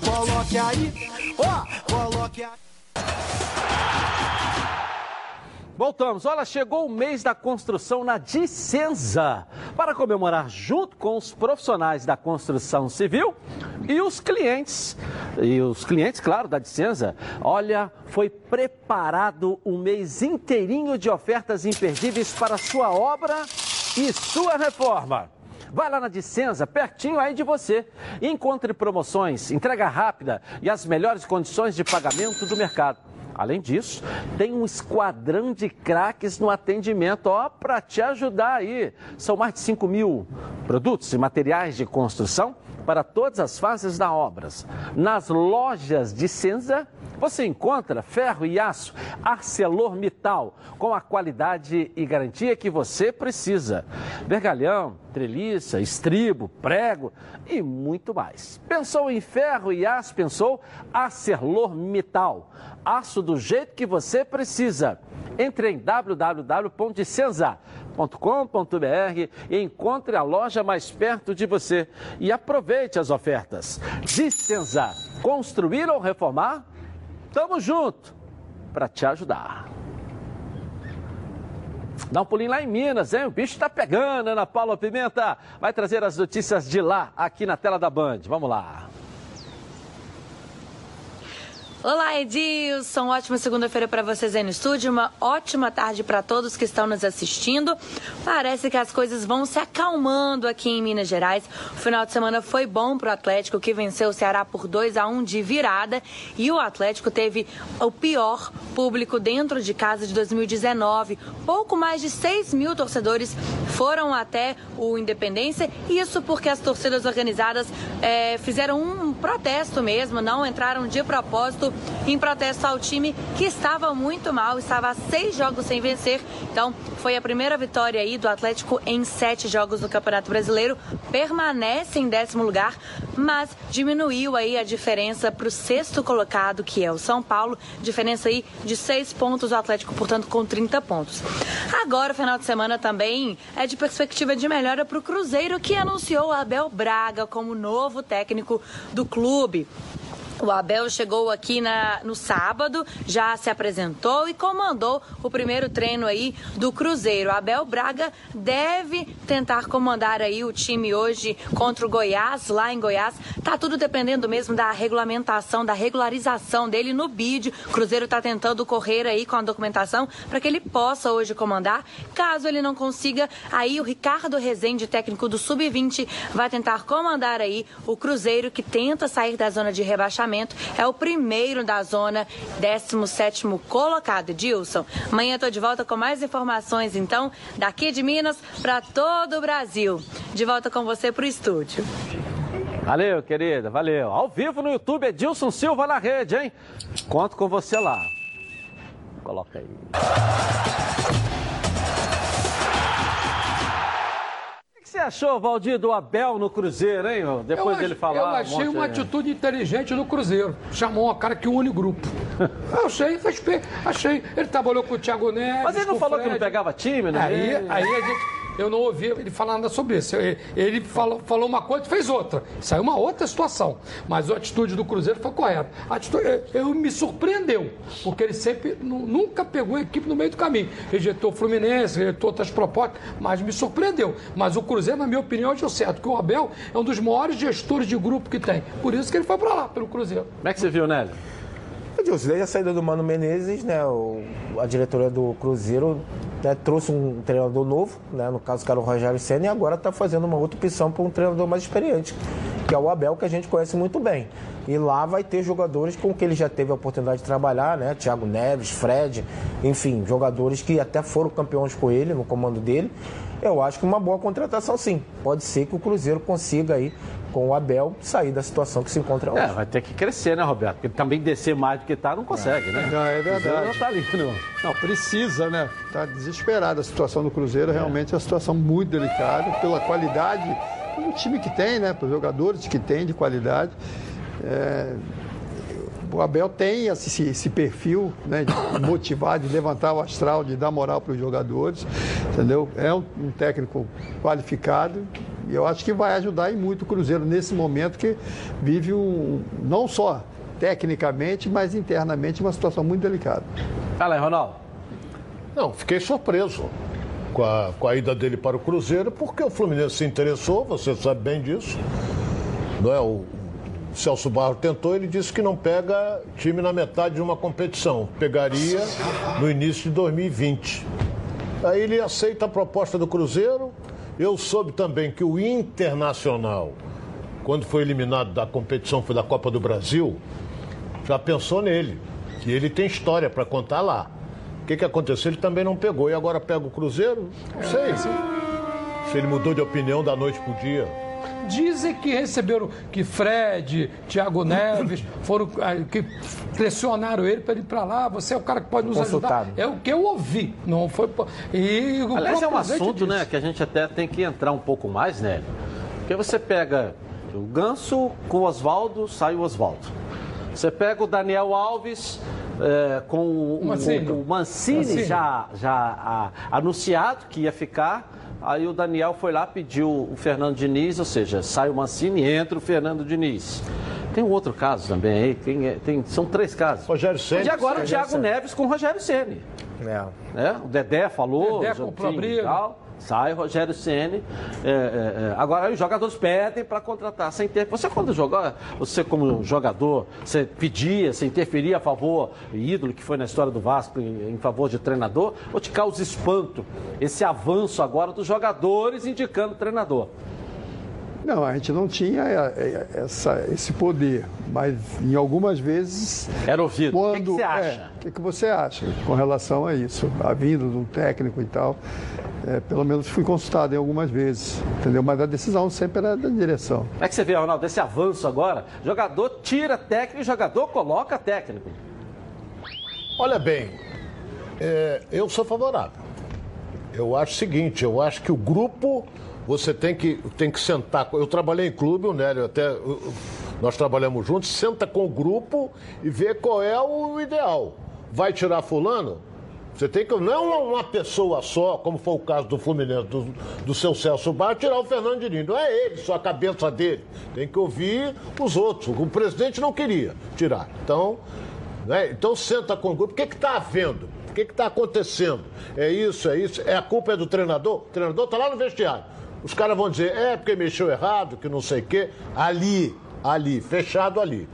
Coloque aí, ó, coloque aí. Voltamos. Olha, chegou o mês da construção na Dicenza. Para comemorar junto com os profissionais da construção civil e os clientes. E os clientes, claro, da Dicenza. Olha, foi preparado um mês inteirinho de ofertas imperdíveis para sua obra e sua reforma. Vai lá na Dicenza, pertinho aí de você. Encontre promoções, entrega rápida e as melhores condições de pagamento do mercado. Além disso, tem um esquadrão de craques no atendimento, ó, para te ajudar aí. São mais de 5 mil produtos e materiais de construção para todas as fases da obras. Nas lojas de Senza, você encontra ferro e aço ArcelorMittal com a qualidade e garantia que você precisa. Vergalhão, treliça, estribo, prego e muito mais. Pensou em ferro e aço? Pensou ArcelorMittal. Aço do jeito que você precisa. Entre em www.dicenza.com.br e encontre a loja mais perto de você e aproveite as ofertas. Dicenza, construir ou reformar? Tamo junto para te ajudar. Dá um pulinho lá em Minas, hein? O bicho tá pegando, Ana Paula Pimenta. Vai trazer as notícias de lá, aqui na tela da Band. Vamos lá. Olá, Edilson. Ótima segunda-feira para vocês aí no estúdio. Uma ótima tarde para todos que estão nos assistindo. Parece que as coisas vão se acalmando aqui em Minas Gerais. O final de semana foi bom para o Atlético, que venceu o Ceará por 2 a 1 de virada. E o Atlético teve o pior público dentro de casa de 2019. Pouco mais de 6 mil torcedores foram até o Independência. Isso porque as torcidas organizadas eh, fizeram um protesto mesmo, não entraram de propósito em protesto ao time que estava muito mal, estava seis jogos sem vencer. Então, foi a primeira vitória aí do Atlético em sete jogos no Campeonato Brasileiro. Permanece em décimo lugar, mas diminuiu aí a diferença para o sexto colocado, que é o São Paulo. Diferença aí de seis pontos, o Atlético, portanto, com 30 pontos. Agora, o final de semana também é de perspectiva de melhora para o Cruzeiro, que anunciou Abel Braga como novo técnico do clube. O Abel chegou aqui na, no sábado, já se apresentou e comandou o primeiro treino aí do Cruzeiro. Abel Braga deve tentar comandar aí o time hoje contra o Goiás, lá em Goiás. Tá tudo dependendo mesmo da regulamentação, da regularização dele no BID. O Cruzeiro está tentando correr aí com a documentação para que ele possa hoje comandar. Caso ele não consiga, aí o Ricardo Rezende, técnico do Sub-20, vai tentar comandar aí o Cruzeiro que tenta sair da zona de rebaixamento é o primeiro da zona, 17 colocado. Dilson, amanhã estou de volta com mais informações, então, daqui de Minas para todo o Brasil. De volta com você para o estúdio. Valeu, querida, valeu. Ao vivo no YouTube, Edilson Silva na rede, hein? Conto com você lá. Coloca aí. Você achou, Valdir, do Abel no Cruzeiro, hein? Depois eu dele falar. Eu um achei monte uma atitude inteligente no Cruzeiro. Chamou uma cara que une o grupo. *laughs* Eu achei. Achei. Ele trabalhou com o Thiago Neves. Mas ele não falou que não Fred. pegava time, né? Aí, aí a gente. Eu não ouvi ele falar nada sobre isso. Ele, falou, falou uma coisa e fez outra. Saiu uma outra situação. Mas a atitude do Cruzeiro foi correta. A atitude, eu, eu me surpreendeu, porque ele sempre nu- nunca pegou a equipe no meio do caminho. Rejeitou o Fluminense, rejeitou outras propostas, mas me surpreendeu. Mas o Cruzeiro, na minha opinião, achou certo, que o Abel é um dos maiores gestores de grupo que tem. Por isso que ele foi para lá, pelo Cruzeiro. Como é que você viu, Nélio? Edilson, desde a saída do Mano Menezes, né, o- a diretoria do Cruzeiro né, trouxe um treinador novo, né, no caso que era o Rogério Senna, e agora está fazendo uma outra opção para um treinador mais experiente, que é o Abel, que a gente conhece muito bem. E lá vai ter jogadores com que ele já teve a oportunidade de trabalhar, né? Thiago Neves, Fred, enfim, jogadores que até foram campeões com ele, no comando dele. Eu acho que uma boa contratação sim. Pode ser que o Cruzeiro consiga aí, com o Abel, sair da situação que se encontra hoje. É, vai ter que crescer, né, Roberto? Porque também descer mais do que tá não consegue, né? Não, é verdade. O Cruzeiro não tá ali, não. Não, precisa, né? Está desesperado. A situação do Cruzeiro realmente é uma situação muito delicada pela qualidade, pelo time que tem, né? Pelos jogadores que tem de qualidade. É, O Abel tem esse, esse perfil né, de motivar, de levantar o astral, de dar moral para os jogadores, entendeu? É um, um técnico qualificado e eu acho que vai ajudar e muito o Cruzeiro nesse momento que vive um, não só tecnicamente, mas internamente uma situação muito delicada. Fala aí, Ronaldo. Não, fiquei surpreso com a, com a ida dele para o Cruzeiro, porque o Fluminense se interessou, você sabe bem disso. Não é? O Celso Barro tentou, ele disse que não pega time na metade de uma competição, pegaria no início de 2020. Aí ele aceita a proposta do Cruzeiro. Eu soube também que o Internacional, quando foi eliminado da competição, foi da Copa do Brasil, já pensou nele, que ele tem história para contar lá. O que, que aconteceu? Ele também não pegou. E agora pega o Cruzeiro? Não sei. Se ele mudou de opinião da noite pro dia. Dizem que receberam que Fred, Thiago Neves foram ah, que pressionaram ele para ir para lá. Você é o cara que pode nos Consultado. ajudar. É o que eu ouvi. Não foi. E o Aliás, é um assunto, disse. né, que a gente até tem que entrar um pouco mais, né? Porque você pega o Ganso com o Oswaldo, sai o Oswaldo. Você pega o Daniel Alves é, com o, o- Mancini. o Mancini, Mancini. já, já ah, anunciado que ia ficar. Aí o Daniel foi lá, pediu o Fernando Diniz, ou seja, sai o Mancini e entra o Fernando Diniz. Tem um outro caso também aí, tem, tem- são três casos. Rogério Ceni. E agora o Thiago. Neves com o Rogério Ceni. É. Né? O Dedé falou, Dedé comprou enfim, briga. tal. Sai Rogério Ceni. É, é, é. Agora os jogadores pedem para contratar sem ter. Você quando jogou, você como jogador, você pedia, você interferia a favor, ídolo que foi na história do Vasco em, em favor de treinador, ou te causa espanto esse avanço agora dos jogadores indicando treinador? Não, a gente não tinha é, é, essa, esse poder, mas em algumas vezes. Era ouvido. Quando, O que que você acha? é, o que, que você acha com relação a isso? A vinda de um técnico e tal. É, pelo menos fui consultado em algumas vezes, entendeu? Mas a decisão sempre era da direção. Como é que você vê, Ronaldo, esse avanço agora? Jogador tira técnico, jogador coloca técnico. Olha bem, é, eu sou favorável. Eu acho o seguinte, eu acho que o grupo você tem que, tem que sentar. Eu trabalhei em clube, o Nélio até. Nós trabalhamos juntos, senta com o grupo e vê qual é o ideal. Vai tirar fulano? Você tem que. Não é uma pessoa só, como foi o caso do Fluminense, do, do seu Celso Bar, tirar o Fernando. Não é ele, só a cabeça dele. Tem que ouvir os outros. O presidente não queria tirar. Então, né? então senta com o grupo. O que está havendo? O que está acontecendo? É isso, é isso. É a culpa é do treinador? O treinador está lá no vestiário. Os caras vão dizer, é porque mexeu errado, que não sei o quê. Ali, ali, fechado ali.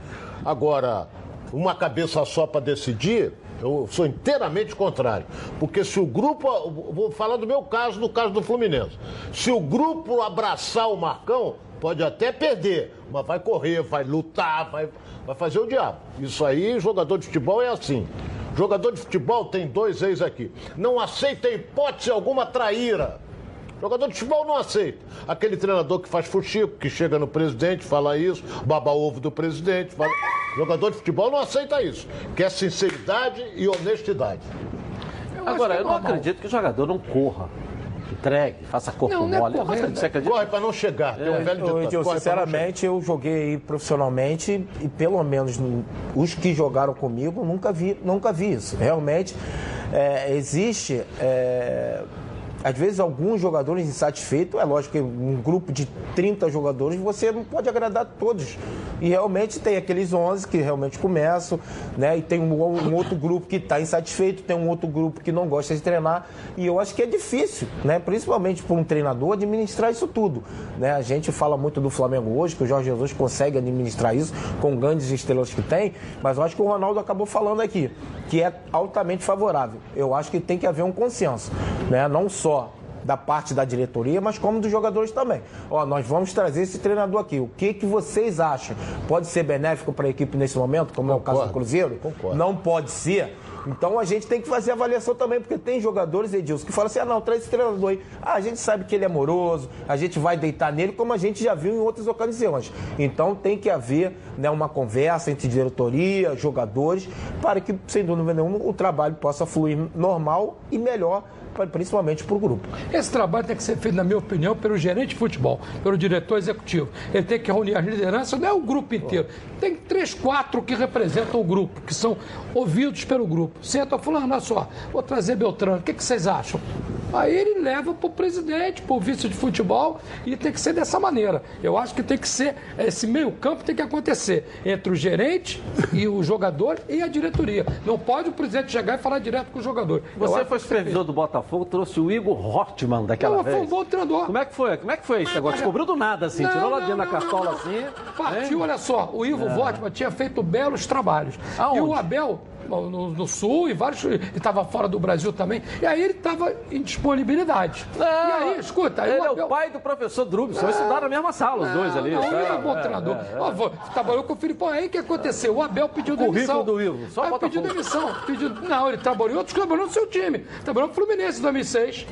Agora, uma cabeça só para decidir, eu sou inteiramente contrário. Porque se o grupo, vou falar do meu caso, do caso do Fluminense. Se o grupo abraçar o Marcão, pode até perder, mas vai correr, vai lutar, vai, vai fazer o diabo. Isso aí, jogador de futebol é assim. Jogador de futebol tem dois ex aqui. Não aceita hipótese alguma traíra. Jogador de futebol não aceita. Aquele treinador que faz fuxico, que chega no presidente, fala isso, baba ovo do presidente. Fala... Jogador de futebol não aceita isso. Quer sinceridade e honestidade. Eu Agora, eu não acredito que o jogador não corra. Entregue, faça corpo não, mole. Não é correr, você acredita? Corre para não chegar. É. Um velho eu, eu, sinceramente, eu joguei profissionalmente e pelo menos os que jogaram comigo nunca vi, nunca vi isso. Realmente é, existe. É, às vezes, alguns jogadores insatisfeitos, é lógico que um grupo de 30 jogadores você não pode agradar todos. E realmente tem aqueles 11 que realmente começam, né? E tem um, um outro grupo que está insatisfeito, tem um outro grupo que não gosta de treinar. E eu acho que é difícil, né? Principalmente para um treinador administrar isso tudo. Né? A gente fala muito do Flamengo hoje, que o Jorge Jesus consegue administrar isso com grandes estrelas que tem, mas eu acho que o Ronaldo acabou falando aqui, que é altamente favorável. Eu acho que tem que haver um consenso, né? Não só da parte da diretoria, mas como dos jogadores também. Ó, nós vamos trazer esse treinador aqui. O que, que vocês acham? Pode ser benéfico para a equipe nesse momento, como Concordo. é o caso do Cruzeiro? Concordo. Não pode ser. Então a gente tem que fazer avaliação também, porque tem jogadores, Edilson, que falam assim: ah, não, traz esse treinador aí. Ah, a gente sabe que ele é amoroso, a gente vai deitar nele, como a gente já viu em outras ocasiões. Então tem que haver né, uma conversa entre diretoria, jogadores, para que, sem dúvida nenhuma, o trabalho possa fluir normal e melhor principalmente para o grupo. Esse trabalho tem que ser feito, na minha opinião, pelo gerente de futebol, pelo diretor executivo. Ele tem que reunir as lideranças, não é o grupo inteiro. Tem três, quatro que representam o grupo, que são ouvidos pelo grupo. Senta falando, olha só, vou trazer Beltrano, o que, que vocês acham? Aí ele leva para o presidente, para o vice de futebol, e tem que ser dessa maneira. Eu acho que tem que ser, esse meio campo tem que acontecer entre o gerente e o jogador e a diretoria. Não pode o presidente chegar e falar direto com o jogador. Você foi supervisor do Botafogo, trouxe o Igor Hortman daquela não, vez. Foi um bom treinador. Como é que foi? Como é que foi isso agora? Descobriu do nada, assim, não, tirou lá dentro da cartola assim. Partiu, olha só, o Igor é. Hortman tinha feito belos trabalhos. Aonde? E o Abel no, no, sul e vários. E estava fora do Brasil também. E aí ele estava em disponibilidade. Não, e aí, escuta. Aí ele o Abel... é o pai do professor Drubson. É, estudaram na mesma sala, os dois ali. Não, ele é um bom é, treinador. Trabalhou com o Filipão. Aí o que aconteceu? O Abel pediu demissão. do Ivo. Só aí pediu demissão. Pediu... Não, ele trabalhou, outros trabalhou no seu time. Trabalhou no Fluminense em 2006.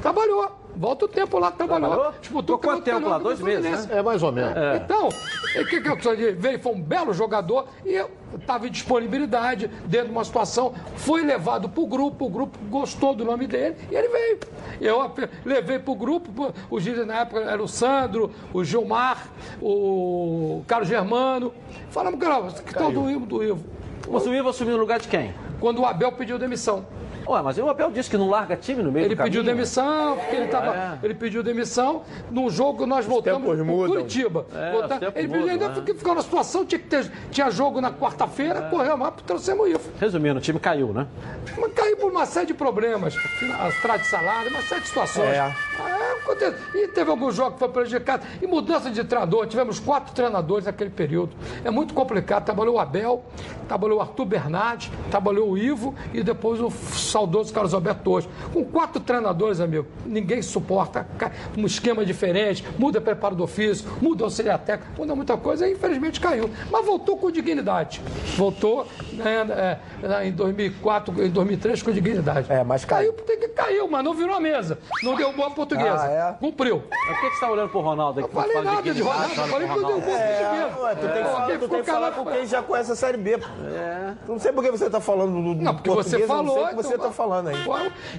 Trabalhou. Volta o tempo lá trabalhou. trabalhou? Disputou quanto tempo lá? Dois meses, né? É, mais ou menos. É. Então, o que, que eu veio, foi um belo jogador e estava em disponibilidade dentro de uma situação, foi levado para o grupo, o grupo gostou do nome dele e ele veio. Eu levei para o grupo, os líderes na época era o Sandro, o Gilmar, o Carlos Germano. Falamos, cara, que tal do Ivo? Do Ivo? Mas o Ivo assumiu no lugar de quem? Quando o Abel pediu demissão. Ué, mas o Abel disse que não larga time no meio ele do pediu demissão, porque ele tava, é. ele pediu demissão. Num jogo nós voltamos para Curitiba. É, Volta, ele pediu, ainda né? ficou na situação, tinha, que ter, tinha jogo na quarta-feira, é. correu mais, trouxemos isso. Resumindo, o time caiu, né? Mas caiu por uma série de problemas. Atrás de salário, uma série de situações. É. é acontece. E teve alguns jogos que foram prejudicados. E mudança de treinador, tivemos quatro treinadores naquele período. É muito complicado. Trabalhou o Abel, trabalhou o Arthur Bernardes, trabalhou o Ivo e depois o saudoso Carlos Alberto Torres. Com quatro treinadores, amigo, ninguém suporta um esquema diferente, muda preparo do ofício, muda auxiliar técnico, muda muita coisa e infelizmente caiu. Mas voltou com dignidade. Voltou né, é, em 2004, em 2003 com dignidade. É, mas caiu. Caiu, caiu, mas não virou a mesa. Não deu boa portuguesa. Ah, é? Cumpriu. Mas por que você está olhando pro Ronaldo aqui? Não falei nada de Ronaldo, eu falei que não deu boa É, portuguesa. ué, tu tem que falar, quem tu ficou tem que falar calado- com quem já conhece a Série B. É. Não sei por que você tá falando do, do Não, porque você falou. não sei o que você então tá estão falando aí.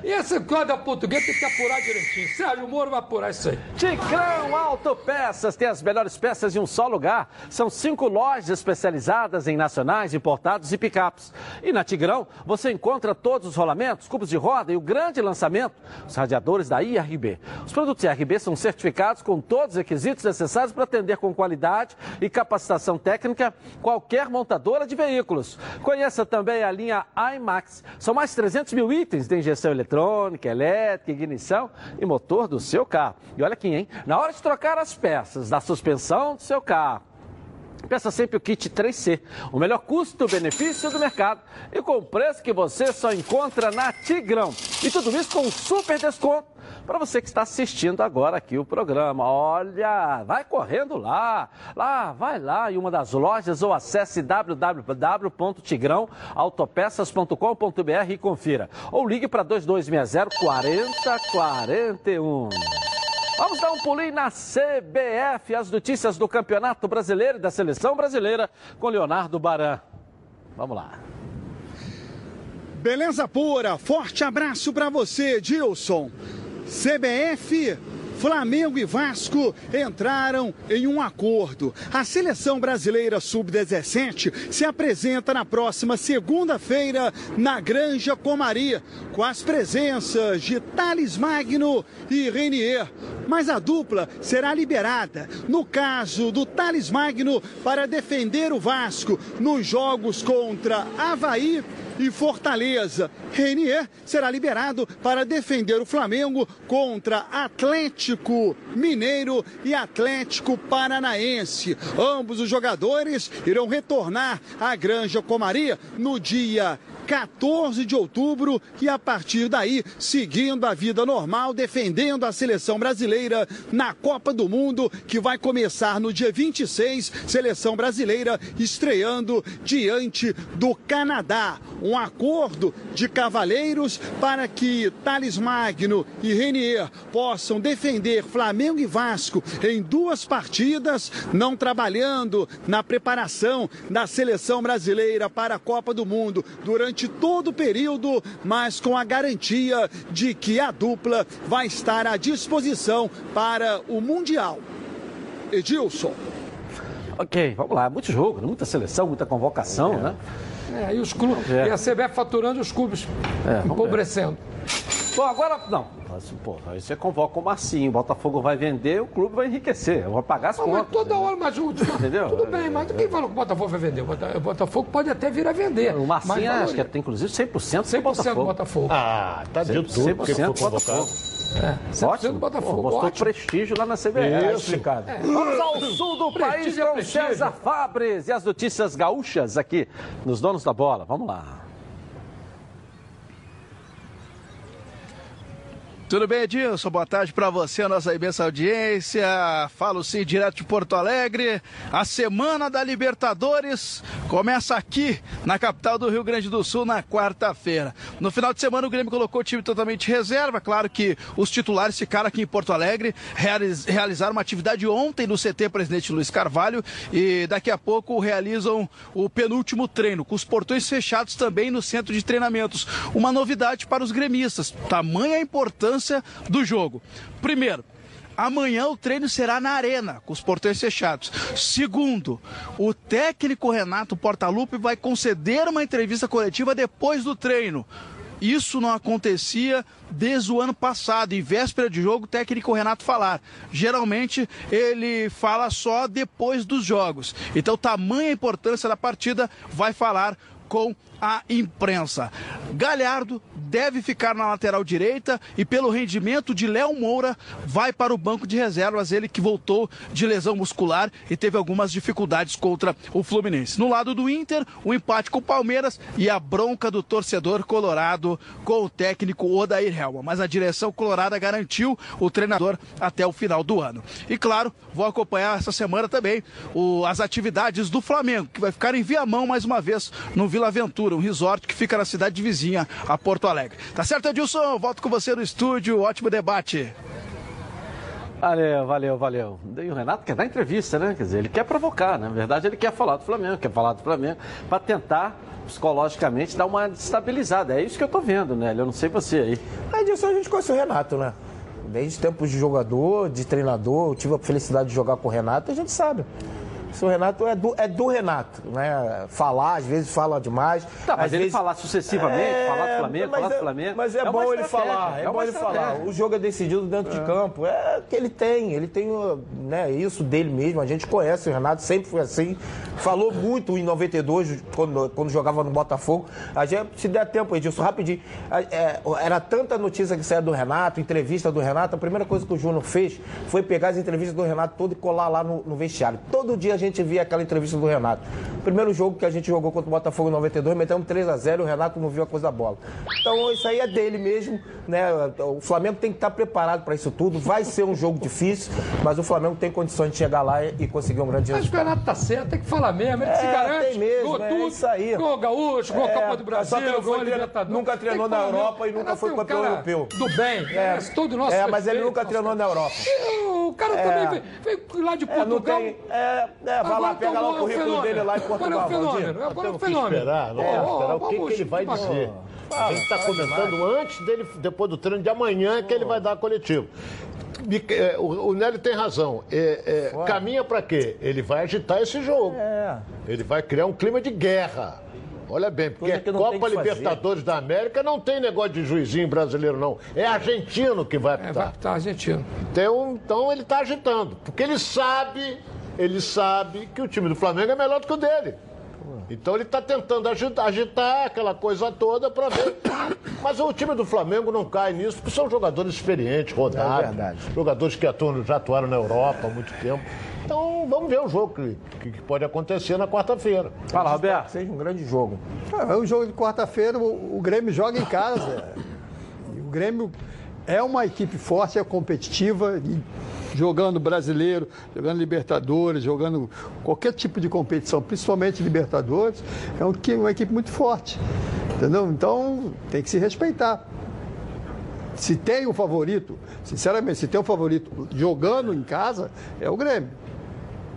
E esse quadro português tem que apurar direitinho. Sérgio Moro vai apurar isso aí. Ticrão Autopeças tem as melhores peças em um só lugar. São cinco lojas especializadas em nacionais, importados e picapes. E na Tigrão, você encontra todos os rolamentos, cubos de roda e o grande lançamento, os radiadores da IRB. Os produtos IRB são certificados com todos os requisitos necessários para atender com qualidade e capacitação técnica qualquer montadora de veículos. Conheça também a linha IMAX. São mais 300 200 mil itens de injeção eletrônica, elétrica, ignição e motor do seu carro. E olha aqui, hein? Na hora de trocar as peças da suspensão do seu carro, Peça sempre o kit 3C, o melhor custo-benefício do mercado e com preço que você só encontra na Tigrão. E tudo isso com um super desconto para você que está assistindo agora aqui o programa. Olha, vai correndo lá, lá, vai lá em uma das lojas ou acesse www.tigrãoautopeças.com.br e confira. Ou ligue para 2260 4041. Vamos dar um pulinho na CBF, as notícias do Campeonato Brasileiro e da Seleção Brasileira com Leonardo Baran. Vamos lá. Beleza pura, forte abraço para você, Dilson. CBF, Flamengo e Vasco entraram em um acordo. A seleção brasileira sub-17 se apresenta na próxima segunda-feira na Granja Comari, com as presenças de Thales Magno e Renier. Mas a dupla será liberada, no caso do Thales Magno, para defender o Vasco nos jogos contra Havaí e Fortaleza. Renier será liberado para defender o Flamengo contra Atlético Mineiro e Atlético Paranaense. Ambos os jogadores irão retornar à Granja Comaria no dia 14 de outubro e a partir daí seguindo a vida normal, defendendo a seleção brasileira na Copa do Mundo, que vai começar no dia 26, seleção brasileira estreando diante do Canadá. Um acordo de cavaleiros para que Thales Magno e Renier possam defender Flamengo e Vasco em duas partidas, não trabalhando na preparação da seleção brasileira para a Copa do Mundo durante todo o período, mas com a garantia de que a dupla vai estar à disposição para o Mundial. Edilson. Ok, vamos lá. Muito jogo, muita seleção, muita convocação, né? É, e os clubes. É. E a CBF faturando e os clubes É, empobrecendo. Bom, agora, não. Pô, aí você convoca o Marcinho, o Botafogo vai vender, o clube vai enriquecer. Eu vou pagar as Não, mas contas. toda hora, mas o. *laughs* Entendeu? Tudo bem, mas quem falou que o Botafogo vai vender? O Bota- O Botafogo pode até vir a vender. O Marcinho, mas acho que tem inclusive 100% do 100% do Botafogo. Botafogo. Ah, tá de tudo, porque foi 100% do. Botafogo. É, 100% Ótimo. do Botafogo. Pô, mostrou ótimo. prestígio lá na CBF. Isso. explicado. Vamos ao sul do país Prestígio é com prestígio. César Fabres e as notícias gaúchas aqui nos Donos da Bola. Vamos lá. Tudo bem, Edilson? Boa tarde para você, a nossa imensa audiência. Falo sim, direto de Porto Alegre. A semana da Libertadores começa aqui na capital do Rio Grande do Sul na quarta-feira. No final de semana, o Grêmio colocou o time totalmente reserva. Claro que os titulares ficaram aqui em Porto Alegre, realiz- realizaram uma atividade ontem no CT Presidente Luiz Carvalho e daqui a pouco realizam o penúltimo treino, com os portões fechados também no centro de treinamentos. Uma novidade para os gremistas, tamanha a importância do jogo. Primeiro, Amanhã o treino será na arena, com os portões fechados. Segundo, o técnico Renato Portaluppi vai conceder uma entrevista coletiva depois do treino. Isso não acontecia desde o ano passado. Em véspera de jogo, o técnico Renato falar. Geralmente ele fala só depois dos jogos. Então, tamanha importância da partida, vai falar com à imprensa. Galhardo deve ficar na lateral direita e, pelo rendimento de Léo Moura, vai para o banco de reservas. Ele que voltou de lesão muscular e teve algumas dificuldades contra o Fluminense. No lado do Inter, o empate com o Palmeiras e a bronca do torcedor colorado com o técnico Odair Helma. Mas a direção colorada garantiu o treinador até o final do ano. E claro, vou acompanhar essa semana também o, as atividades do Flamengo, que vai ficar em Viamão mais uma vez no Vila Aventura, um resort que fica na cidade vizinha a Porto Alegre. Tá certo, Edilson? Volto com você no estúdio. Ótimo debate. Valeu, valeu, valeu. E o Renato quer dar entrevista, né? Quer dizer, ele quer provocar, né? na verdade ele quer falar do Flamengo, quer falar do Flamengo, para tentar psicologicamente dar uma estabilizada. É isso que eu tô vendo, né? Eu não sei você aí. É disso a gente conhece o Renato, né? Desde tempos de jogador, de treinador, eu tive a felicidade de jogar com o Renato, a gente sabe. Se o Renato é do, é do Renato, né? Falar, às vezes fala demais. Tá, mas ele vezes... falar sucessivamente, É, falar do Flamengo, falar do é- Flamengo. Mas é, uma bom ele falar, é, uma bom ele falar. O jogo é decidido dentro de campo. É o que ele tem, ele tem né, isso dele mesmo. A gente conhece o Renato, sempre foi assim. Falou muito em 92, quando, quando jogava no Botafogo. A gente, se der tempo, Edilson, rapidinho. é, era tanta notícia que saía do Renato, entrevista do Renato. A primeira coisa que o Júnior fez foi pegar as entrevistas do Renato todo e colar lá no, no vestiário. Todo dia gente via aquela entrevista do Renato. Primeiro jogo que a gente jogou contra o Botafogo em 92, metemos 3 a 0 e o Renato não viu a coisa da bola. Então isso aí é dele mesmo, né? O Flamengo tem que estar preparado para isso tudo. Vai ser um jogo difícil, mas o Flamengo tem condições de chegar lá e, conseguir um grande Mas o resultado. Renato tá certo, tem que falar mesmo, ele se É, garante. tem mesmo, ganhou é tudo, isso aí. Ganhou Gaúcho, ganhou É, Copa do Brasil, só treino- Libertadores. nunca Tem que treinou na Europa mesmo. e nunca foi é um campeão europeu. Do bem, É, merece todo nosso é, mas ele nunca treinou na Europa. O cara É. também veio, veio lá de É, não Portugal. tem. É, é, vai lá, pega lá o currículo dele lá em Portugal. Agora é o Valdir. fenômeno. Agora é o Temos que fenômeno. esperar, não ó, esperar o que, vamos- que ele vai dizer. A gente está comentando antes dele, depois do treino de amanhã, que ele vai dar coletivo. E, é, O, Nélio tem razão. É, é, caminha para quê? Ele vai agitar esse jogo. É. Ele vai criar um clima de guerra. Olha bem, porque Copa que fazer. Libertadores da América não tem negócio de juizinho brasileiro, não. É argentino que vai É, vai apitar. apitar argentino. Então, então ele está agitando. Porque ele sabe, ele sabe que o time do Flamengo é melhor do que o dele. Então ele está tentando agitar, agitar aquela coisa toda para ver. Mas o time do Flamengo não cai nisso, porque são jogadores experientes, rodados. É verdade. Jogadores que atuam, já atuaram na Europa há muito tempo. Então vamos ver o jogo que, que- que pode acontecer na quarta-feira. Fala, Roberto. Seja um grande jogo. É um jogo de quarta-feira, o, o Grêmio joga em casa. E o Grêmio é uma equipe forte, é competitiva, e jogando brasileiro, jogando Libertadores, jogando qualquer tipo de competição, principalmente Libertadores, é um uma equipe muito forte. Entendeu? Então tem que se respeitar. Se tem um favorito, sinceramente, se tem um favorito jogando em casa, é o Grêmio.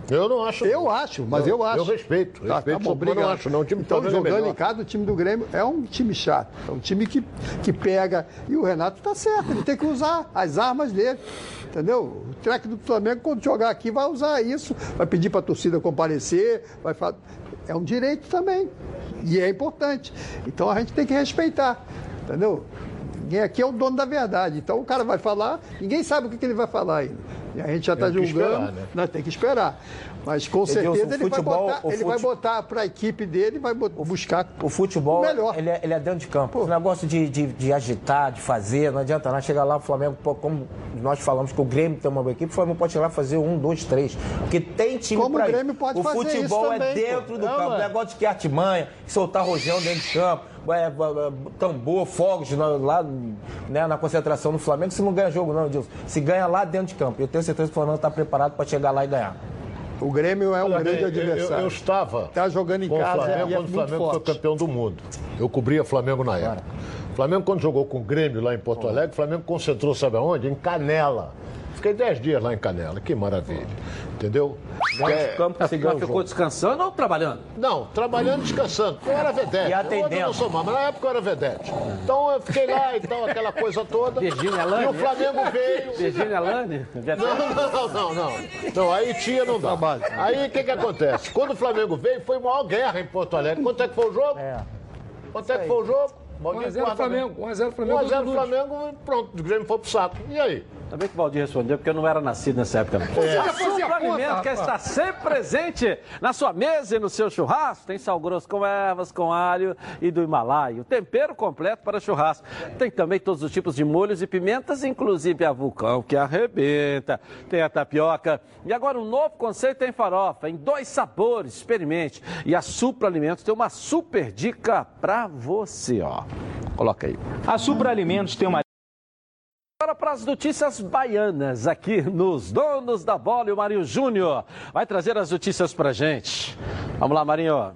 Eu não acho. Eu acho, mas Eu- eu acho. eu respeito, Tá, respeito, tá bom, mas não obrigado. acho, não. O time então, é jogando em casa, o time do Grêmio é um time chato. É um time que, que pega. E o Renato tá certo, ele tem que usar as armas dele. Entendeu? O treco do Flamengo, quando jogar aqui, vai usar isso, vai pedir para a torcida comparecer, vai fa- É um direito também. E é importante. Então a gente tem que respeitar. Entendeu? Ninguém aqui é o dono da verdade. Então o cara vai falar, ninguém sabe o que, que ele vai falar ainda. E a gente já está julgando, esperar, né? nós tem que esperar. Mas com Edilson, certeza o ele, vai futebol- botar, o ele vai fute- botar para a equipe dele, vai buscar O futebol, o melhor. Ele, é, ele é dentro de campo. O negócio de, de, de agitar, de fazer, não adianta nada. Chegar lá, o Flamengo, pô, como nós falamos que o Grêmio tem uma boa equipe, o Flamengo pode chegar lá e fazer um, dois, três. Porque tem time Como pra o ir. Grêmio pode O fazer futebol isso é também, dentro pô. do É, campo. ué. Negócio de que artimanha, soltar rojão dentro de campo. é, é, é, tambor, fogos lá né, na concentração do Flamengo, você não ganha jogo, não, Edilson. Se ganha lá dentro de campo. Eu tenho certeza que o Flamengo está preparado para chegar lá e ganhar. O Grêmio é um Olha, grande eu- eu- adversário. Eu, estava Tá jogando em com casa o Flamengo é quando o Flamengo forte. foi campeão do mundo. Eu cobria Flamengo na época. O Flamengo, quando jogou com o Grêmio lá em Porto Alegre, o Flamengo concentrou, sabe aonde? Em Canela. Fiquei 10 dias lá em Canela, que maravilha. Entendeu? É, campo Mas se ganha o ficou jogo. descansando ou trabalhando? Não, trabalhando, descansando. Eu era vedete. E atendendo. Hoje eu não sou mais, mas na época eu era vedete. Então eu fiquei lá, então, aquela coisa toda. Virgínia Lane? E o Flamengo veio. Virgínia Lane? Não, não, não, não. Não, aí tinha, não dá. Aí o que que acontece? Quando o Flamengo veio, foi maior guerra em Porto Alegre. Quanto é que foi o jogo? Quanto é que foi o jogo? Maldito 1x0 guarda- Flamengo, 1x0 Flamengo. 1x0 Dudu. Flamengo, pronto, o Grêmio foi pro saco. E aí? Ainda bem que o Valdir respondeu, porque eu não era nascido nessa época. Não. É. A Supra Alimento quer estar sempre presente na sua mesa e no seu churrasco. Tem sal grosso com ervas, com alho e do Himalaia. O tempero completo para churrasco. Tem também todos os tipos de molhos e pimentas, inclusive a vulcão, que arrebenta. Tem a tapioca. E agora um novo conceito em farofa, em dois sabores. Experimente. E a Supra Alimentos tem uma super dica para você, ó. Coloca aí. A Supra Alimentos tem uma Agora para as notícias baianas, aqui nos Donos da Bola e o Marinho Júnior vai trazer as notícias para gente. Vamos lá, Marinho.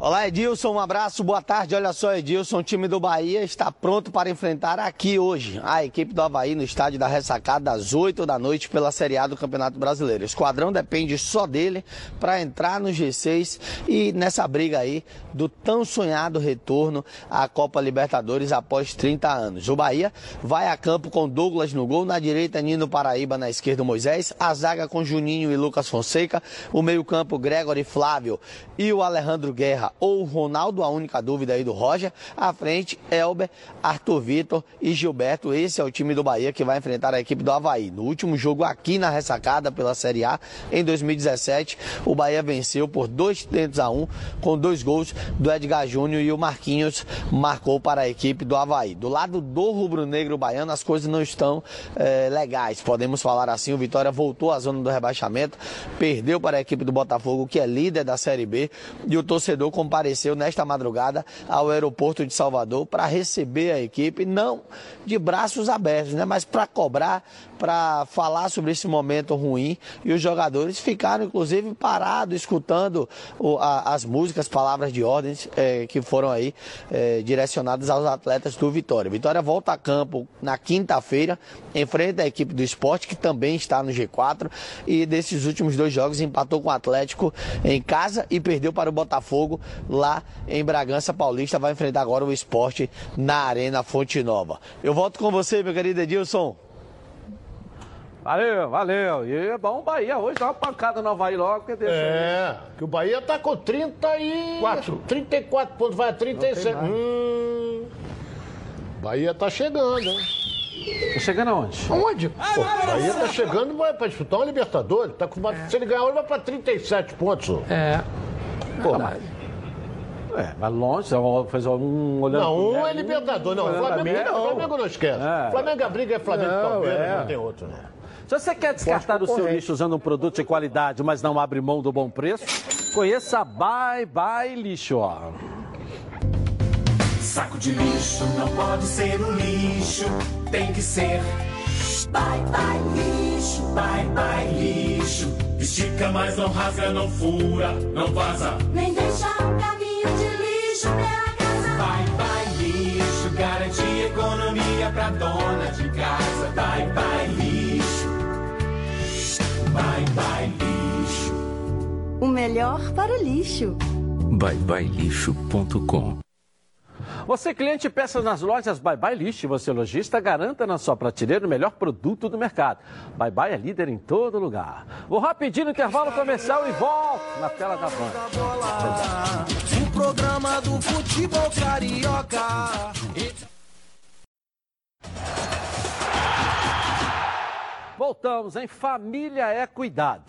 Olá, Edilson, um abraço, boa tarde. Olha só, Edilson, o time do Bahia está pronto para enfrentar aqui hoje a equipe do Havaí no estádio da Ressacada às 8 da noite pela Série A do Campeonato Brasileiro. O esquadrão depende só dele para entrar no G6 e nessa briga aí do tão sonhado retorno à Copa Libertadores após 30 anos. O Bahia vai a campo com Douglas no gol, na direita Nino Paraíba, na esquerda Moisés, a zaga com Juninho e Lucas Fonseca, o meio-campo Gregory Flávio e o Alejandro Guerra ou Ronaldo, a única dúvida aí do Roger. À frente, Elber, Arthur Vitor e Gilberto. Esse é o time do Bahia que vai enfrentar a equipe do Havaí. No último jogo aqui na ressacada pela Série A, em 2017, o Bahia venceu por dois a um, com dois gols do Edgar Júnior e o Marquinhos marcou para a equipe do Havaí. Do lado do rubro-negro baiano, as coisas não estão eh, legais, podemos falar assim. O Vitória voltou à zona do rebaixamento, perdeu para a equipe do Botafogo, que é líder da Série B, e o torcedor compareceu nesta madrugada ao aeroporto de Salvador para receber a equipe, não de braços abertos, né, mas para cobrar, para falar sobre esse momento ruim. E os jogadores ficaram, inclusive, parados, escutando o, a, as músicas, palavras de ordens eh, que foram aí eh, direcionadas aos atletas do Vitória. Vitória volta a campo na quinta-feira, enfrenta a equipe do esporte, que também está no G4, e desses últimos dois jogos empatou com o Atlético em casa e perdeu para o Botafogo lá em Bragança Paulista. Vai enfrentar agora o esporte na Arena Fonte Nova. Eu volto com você, meu querido Edilson. Valeu, valeu. E é bom o Bahia hoje, dá uma pancada no Havaí logo, porque deixa É, que o Bahia tá com 34. 34 pontos, vai a 37. Não tem Hum, Bahia tá chegando, hein? Tá chegando aonde? Onde? Pô, o Bahia tá chegando vai pra disputar uma Libertadores. Tá com uma- Se ele ganhar hoje, vai pra 37 pontos. É. Pô, É, mas longe, ó, fez um olhando Não, um é Libertador. Não, o olhando pra Flamengo, mim, não. Flamengo não esquece. É. Flamengo a briga é Flamengo Não, Palmeiras, é. não tem outro, não. Se você quer descartar o seu lixo usando um produto de qualidade, mas não abre mão do bom preço, conheça a Bye Bye Lixo. Ó. Saco de lixo não pode ser um lixo, tem que ser. Bye bye lixo, bye bye lixo. Estica, mas não rasga, não fura, não vaza. Nem deixa um de lixo pela casa. Bye bye lixo, garante economia pra dona de casa. Bye bye lixo, bye bye lixo. O melhor para o lixo. byebyelixo.com Você, cliente, peça nas lojas Bye Bye Lixo. Você, lojista, garanta na sua prateleira o melhor produto do mercado. Bye Bye é líder em todo lugar. Vou rapidinho intervalo comercial e volto na tela da Band. O programa do futebol carioca. Voltamos em Família é Cuidado.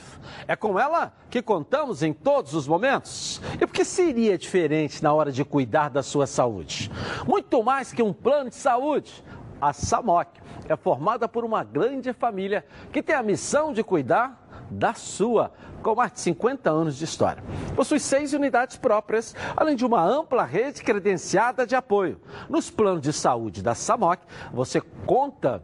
É com ela que contamos em todos os momentos. E por que seria diferente na hora de cuidar da sua saúde? Muito mais que um plano de saúde. A SAMOC é formada por uma grande família que tem a missão de cuidar da sua, com mais de 50 anos de história. Possui seis unidades próprias, além de uma ampla rede credenciada de apoio. Nos planos de saúde da SAMOC, você conta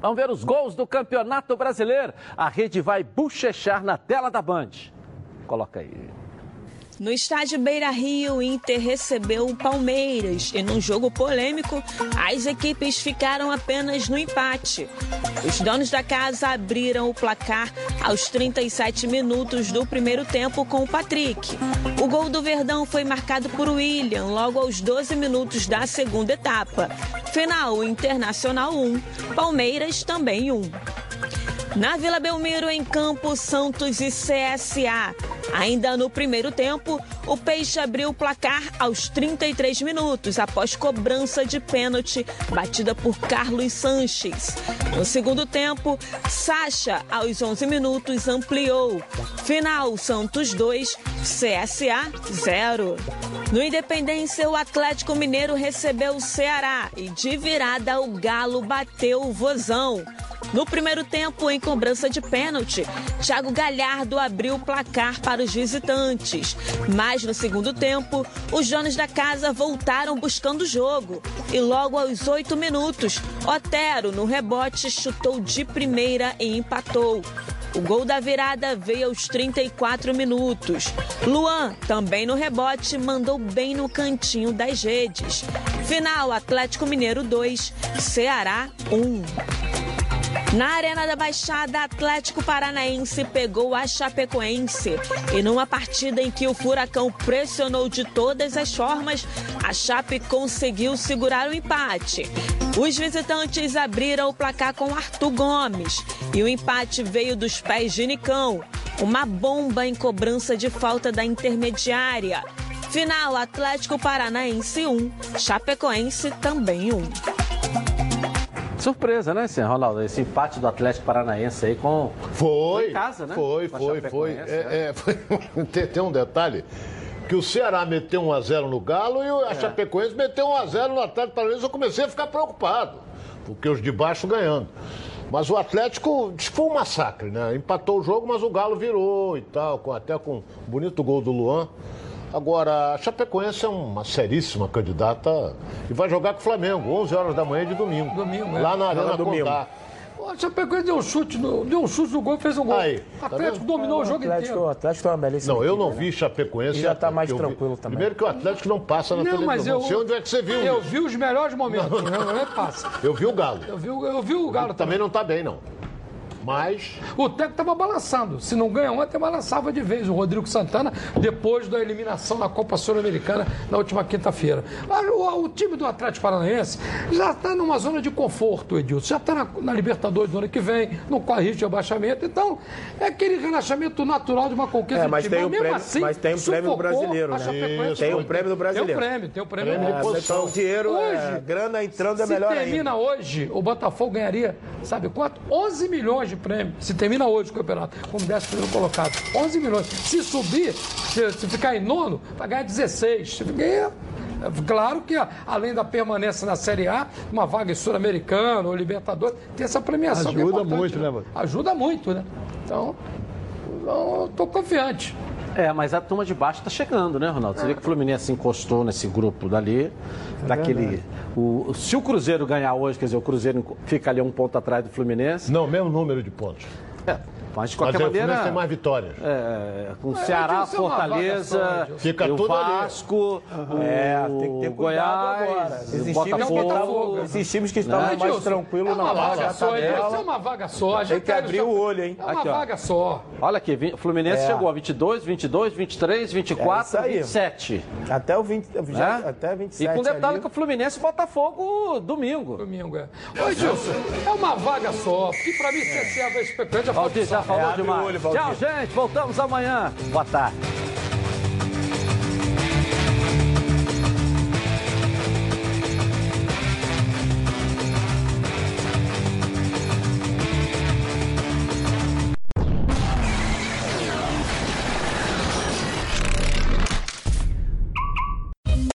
Vamos ver os gols do Campeonato Brasileiro. A rede vai bochechar na tela da Band. Coloca aí. No estádio Beira Rio, o Inter recebeu o Palmeiras e num jogo polêmico, as equipes ficaram apenas no empate. Os donos da casa abriram o placar aos 37 minutos do primeiro tempo com o Patrick. O gol do Verdão foi marcado por William logo aos 12 minutos da segunda etapa. Final Internacional 1, Palmeiras também 1. Na Vila Belmiro, em campo, Santos e CSA. Ainda no primeiro tempo, o Peixe abriu o placar aos 33 minutos, após cobrança de pênalti batida por Carlos Sanches. No segundo tempo, Sacha, aos 11 minutos, ampliou. Final, Santos 2, CSA 0. No Independência, o Atlético Mineiro recebeu o Ceará e de virada o Galo bateu o Vozão. No primeiro tempo, em cobrança de pênalti, Thiago Galhardo abriu o placar para os visitantes. Mas no segundo tempo, os donos da casa voltaram buscando o jogo. E logo aos oito minutos, Otero, no rebote, chutou de primeira e empatou. O gol da virada veio aos 34 minutos. Luan, também no rebote, mandou bem no cantinho das redes. Final: Atlético Mineiro 2, Ceará 1. Na Arena da Baixada, Atlético Paranaense pegou a Chapecoense. E numa partida em que o Furacão pressionou de todas as formas, a Chape conseguiu segurar o empate. Os visitantes abriram o placar com Arthur Gomes. E o empate veio dos pés de Nicão. Uma bomba em cobrança de falta da intermediária. Final: Atlético Paranaense 1, Chapecoense também 1. Surpresa, né, senhor Ronaldo? Esse empate do Atlético Paranaense aí com. Foi. em casa, né? Foi, a foi, foi. É, né? é, foi- *laughs* tem, tem um detalhe. Que o Ceará meteu 1x0 no Galo e a É. Chapecoense meteu 1x0 no Atlético Paranaense. Eu comecei a ficar preocupado, porque os de baixo ganhando. Mas o Atlético foi um massacre, né? Empatou o jogo, mas o Galo virou e tal, com- até com um bonito gol do Luan. Agora, a Chapecoense é uma seríssima candidata e vai jogar com o Flamengo, 11 horas da manhã de domingo. Domingo, é. Lá na Joga Arena domingo. Condá. O Chapecoense deu um chute, no, deu um chute no gol e fez um gol. Aí, o tá Atlético vendo? dominou o jogo Atlético, inteiro. O Atlético é uma belíssima Não, eu não né? vi Chapecoense. E já tá mais eu vi- tranquilo também. Primeiro que o Atlético não passa na Não, televisão. mas eu, Não sei onde é que você viu eu isso. vi os melhores momentos, né? não é passa. Eu vi o Galo. Eu vi, o- eu vi o Galo Também não tá bem, não. Mas. O técnico estava balançando. Se não ganha ontem, balançava de vez. O Rodrigo Santana, depois da eliminação na Copa Sul-Americana na última quinta-feira. Mas O, o time do Atlético Paranaense já está numa zona de conforto, Edilson. Já está na, na Libertadores do ano que vem, não corre risco de abaixamento. Então, é aquele relaxamento natural de uma conquista É, de mas time. tem o mesmo prêmio- assim, mas tem o prêmio brasileiro, a né? Tem o prêmio do brasileiro. Tem o prêmio, tem o prêmio. É, posição. então, dinheiro, é, Hoje, grana entrando é se melhor termina hoje, o Botafogo ganharia, sabe quanto? 11 milhões de prêmio. Se termina hoje o campeonato, como 10 primeiro colocado. 11 milhões. Se subir, se, se ficar em nono, vai ganhar 16. Se ganhar- Claro que, além da permanência na Série A, uma vaga em Sul-Americano ou Libertadores, tem essa premiação. que é Ajuda importante, muito, né, Valdir? Ajuda muito, né? Então, eu tô confiante. É, mas a turma de baixo tá chegando, né, Ronaldo? Você vê que o Fluminense encostou nesse grupo dali, daquele. verdade. O, se o Cruzeiro ganhar hoje, quer dizer, o Cruzeiro fica ali um ponto atrás do Fluminense. Não, mesmo número de pontos. É, mas de qualquer Mas o maneira. Fluminense tem mais vitórias. É, com É, Ceará, é Fortaleza, só, Edilson. Fica o tudo ali. Vasco, É, tem que ter Goiás, agora. Esses Botafogo. que estavam, esses times que estavam Né? mais Edilson, tranquilos é uma na vaga só, Edilson, é uma vaga só. A Tem que tá- abrir o olho, hein? É uma Aqui, ó. vaga só. Olha aqui, Fluminense É. chegou a 22, 22, 23, 24, É isso aí. 27. Até o 20, já- né? até 27 E com detalhe ali. que o Fluminense e Botafogo domingo. Domingo, é. Ô, Edilson, é uma vaga só. Porque pra mim, se é a especulante, já falou demais. olho. Tchau, gente. Voltamos amanhã. Boa tarde.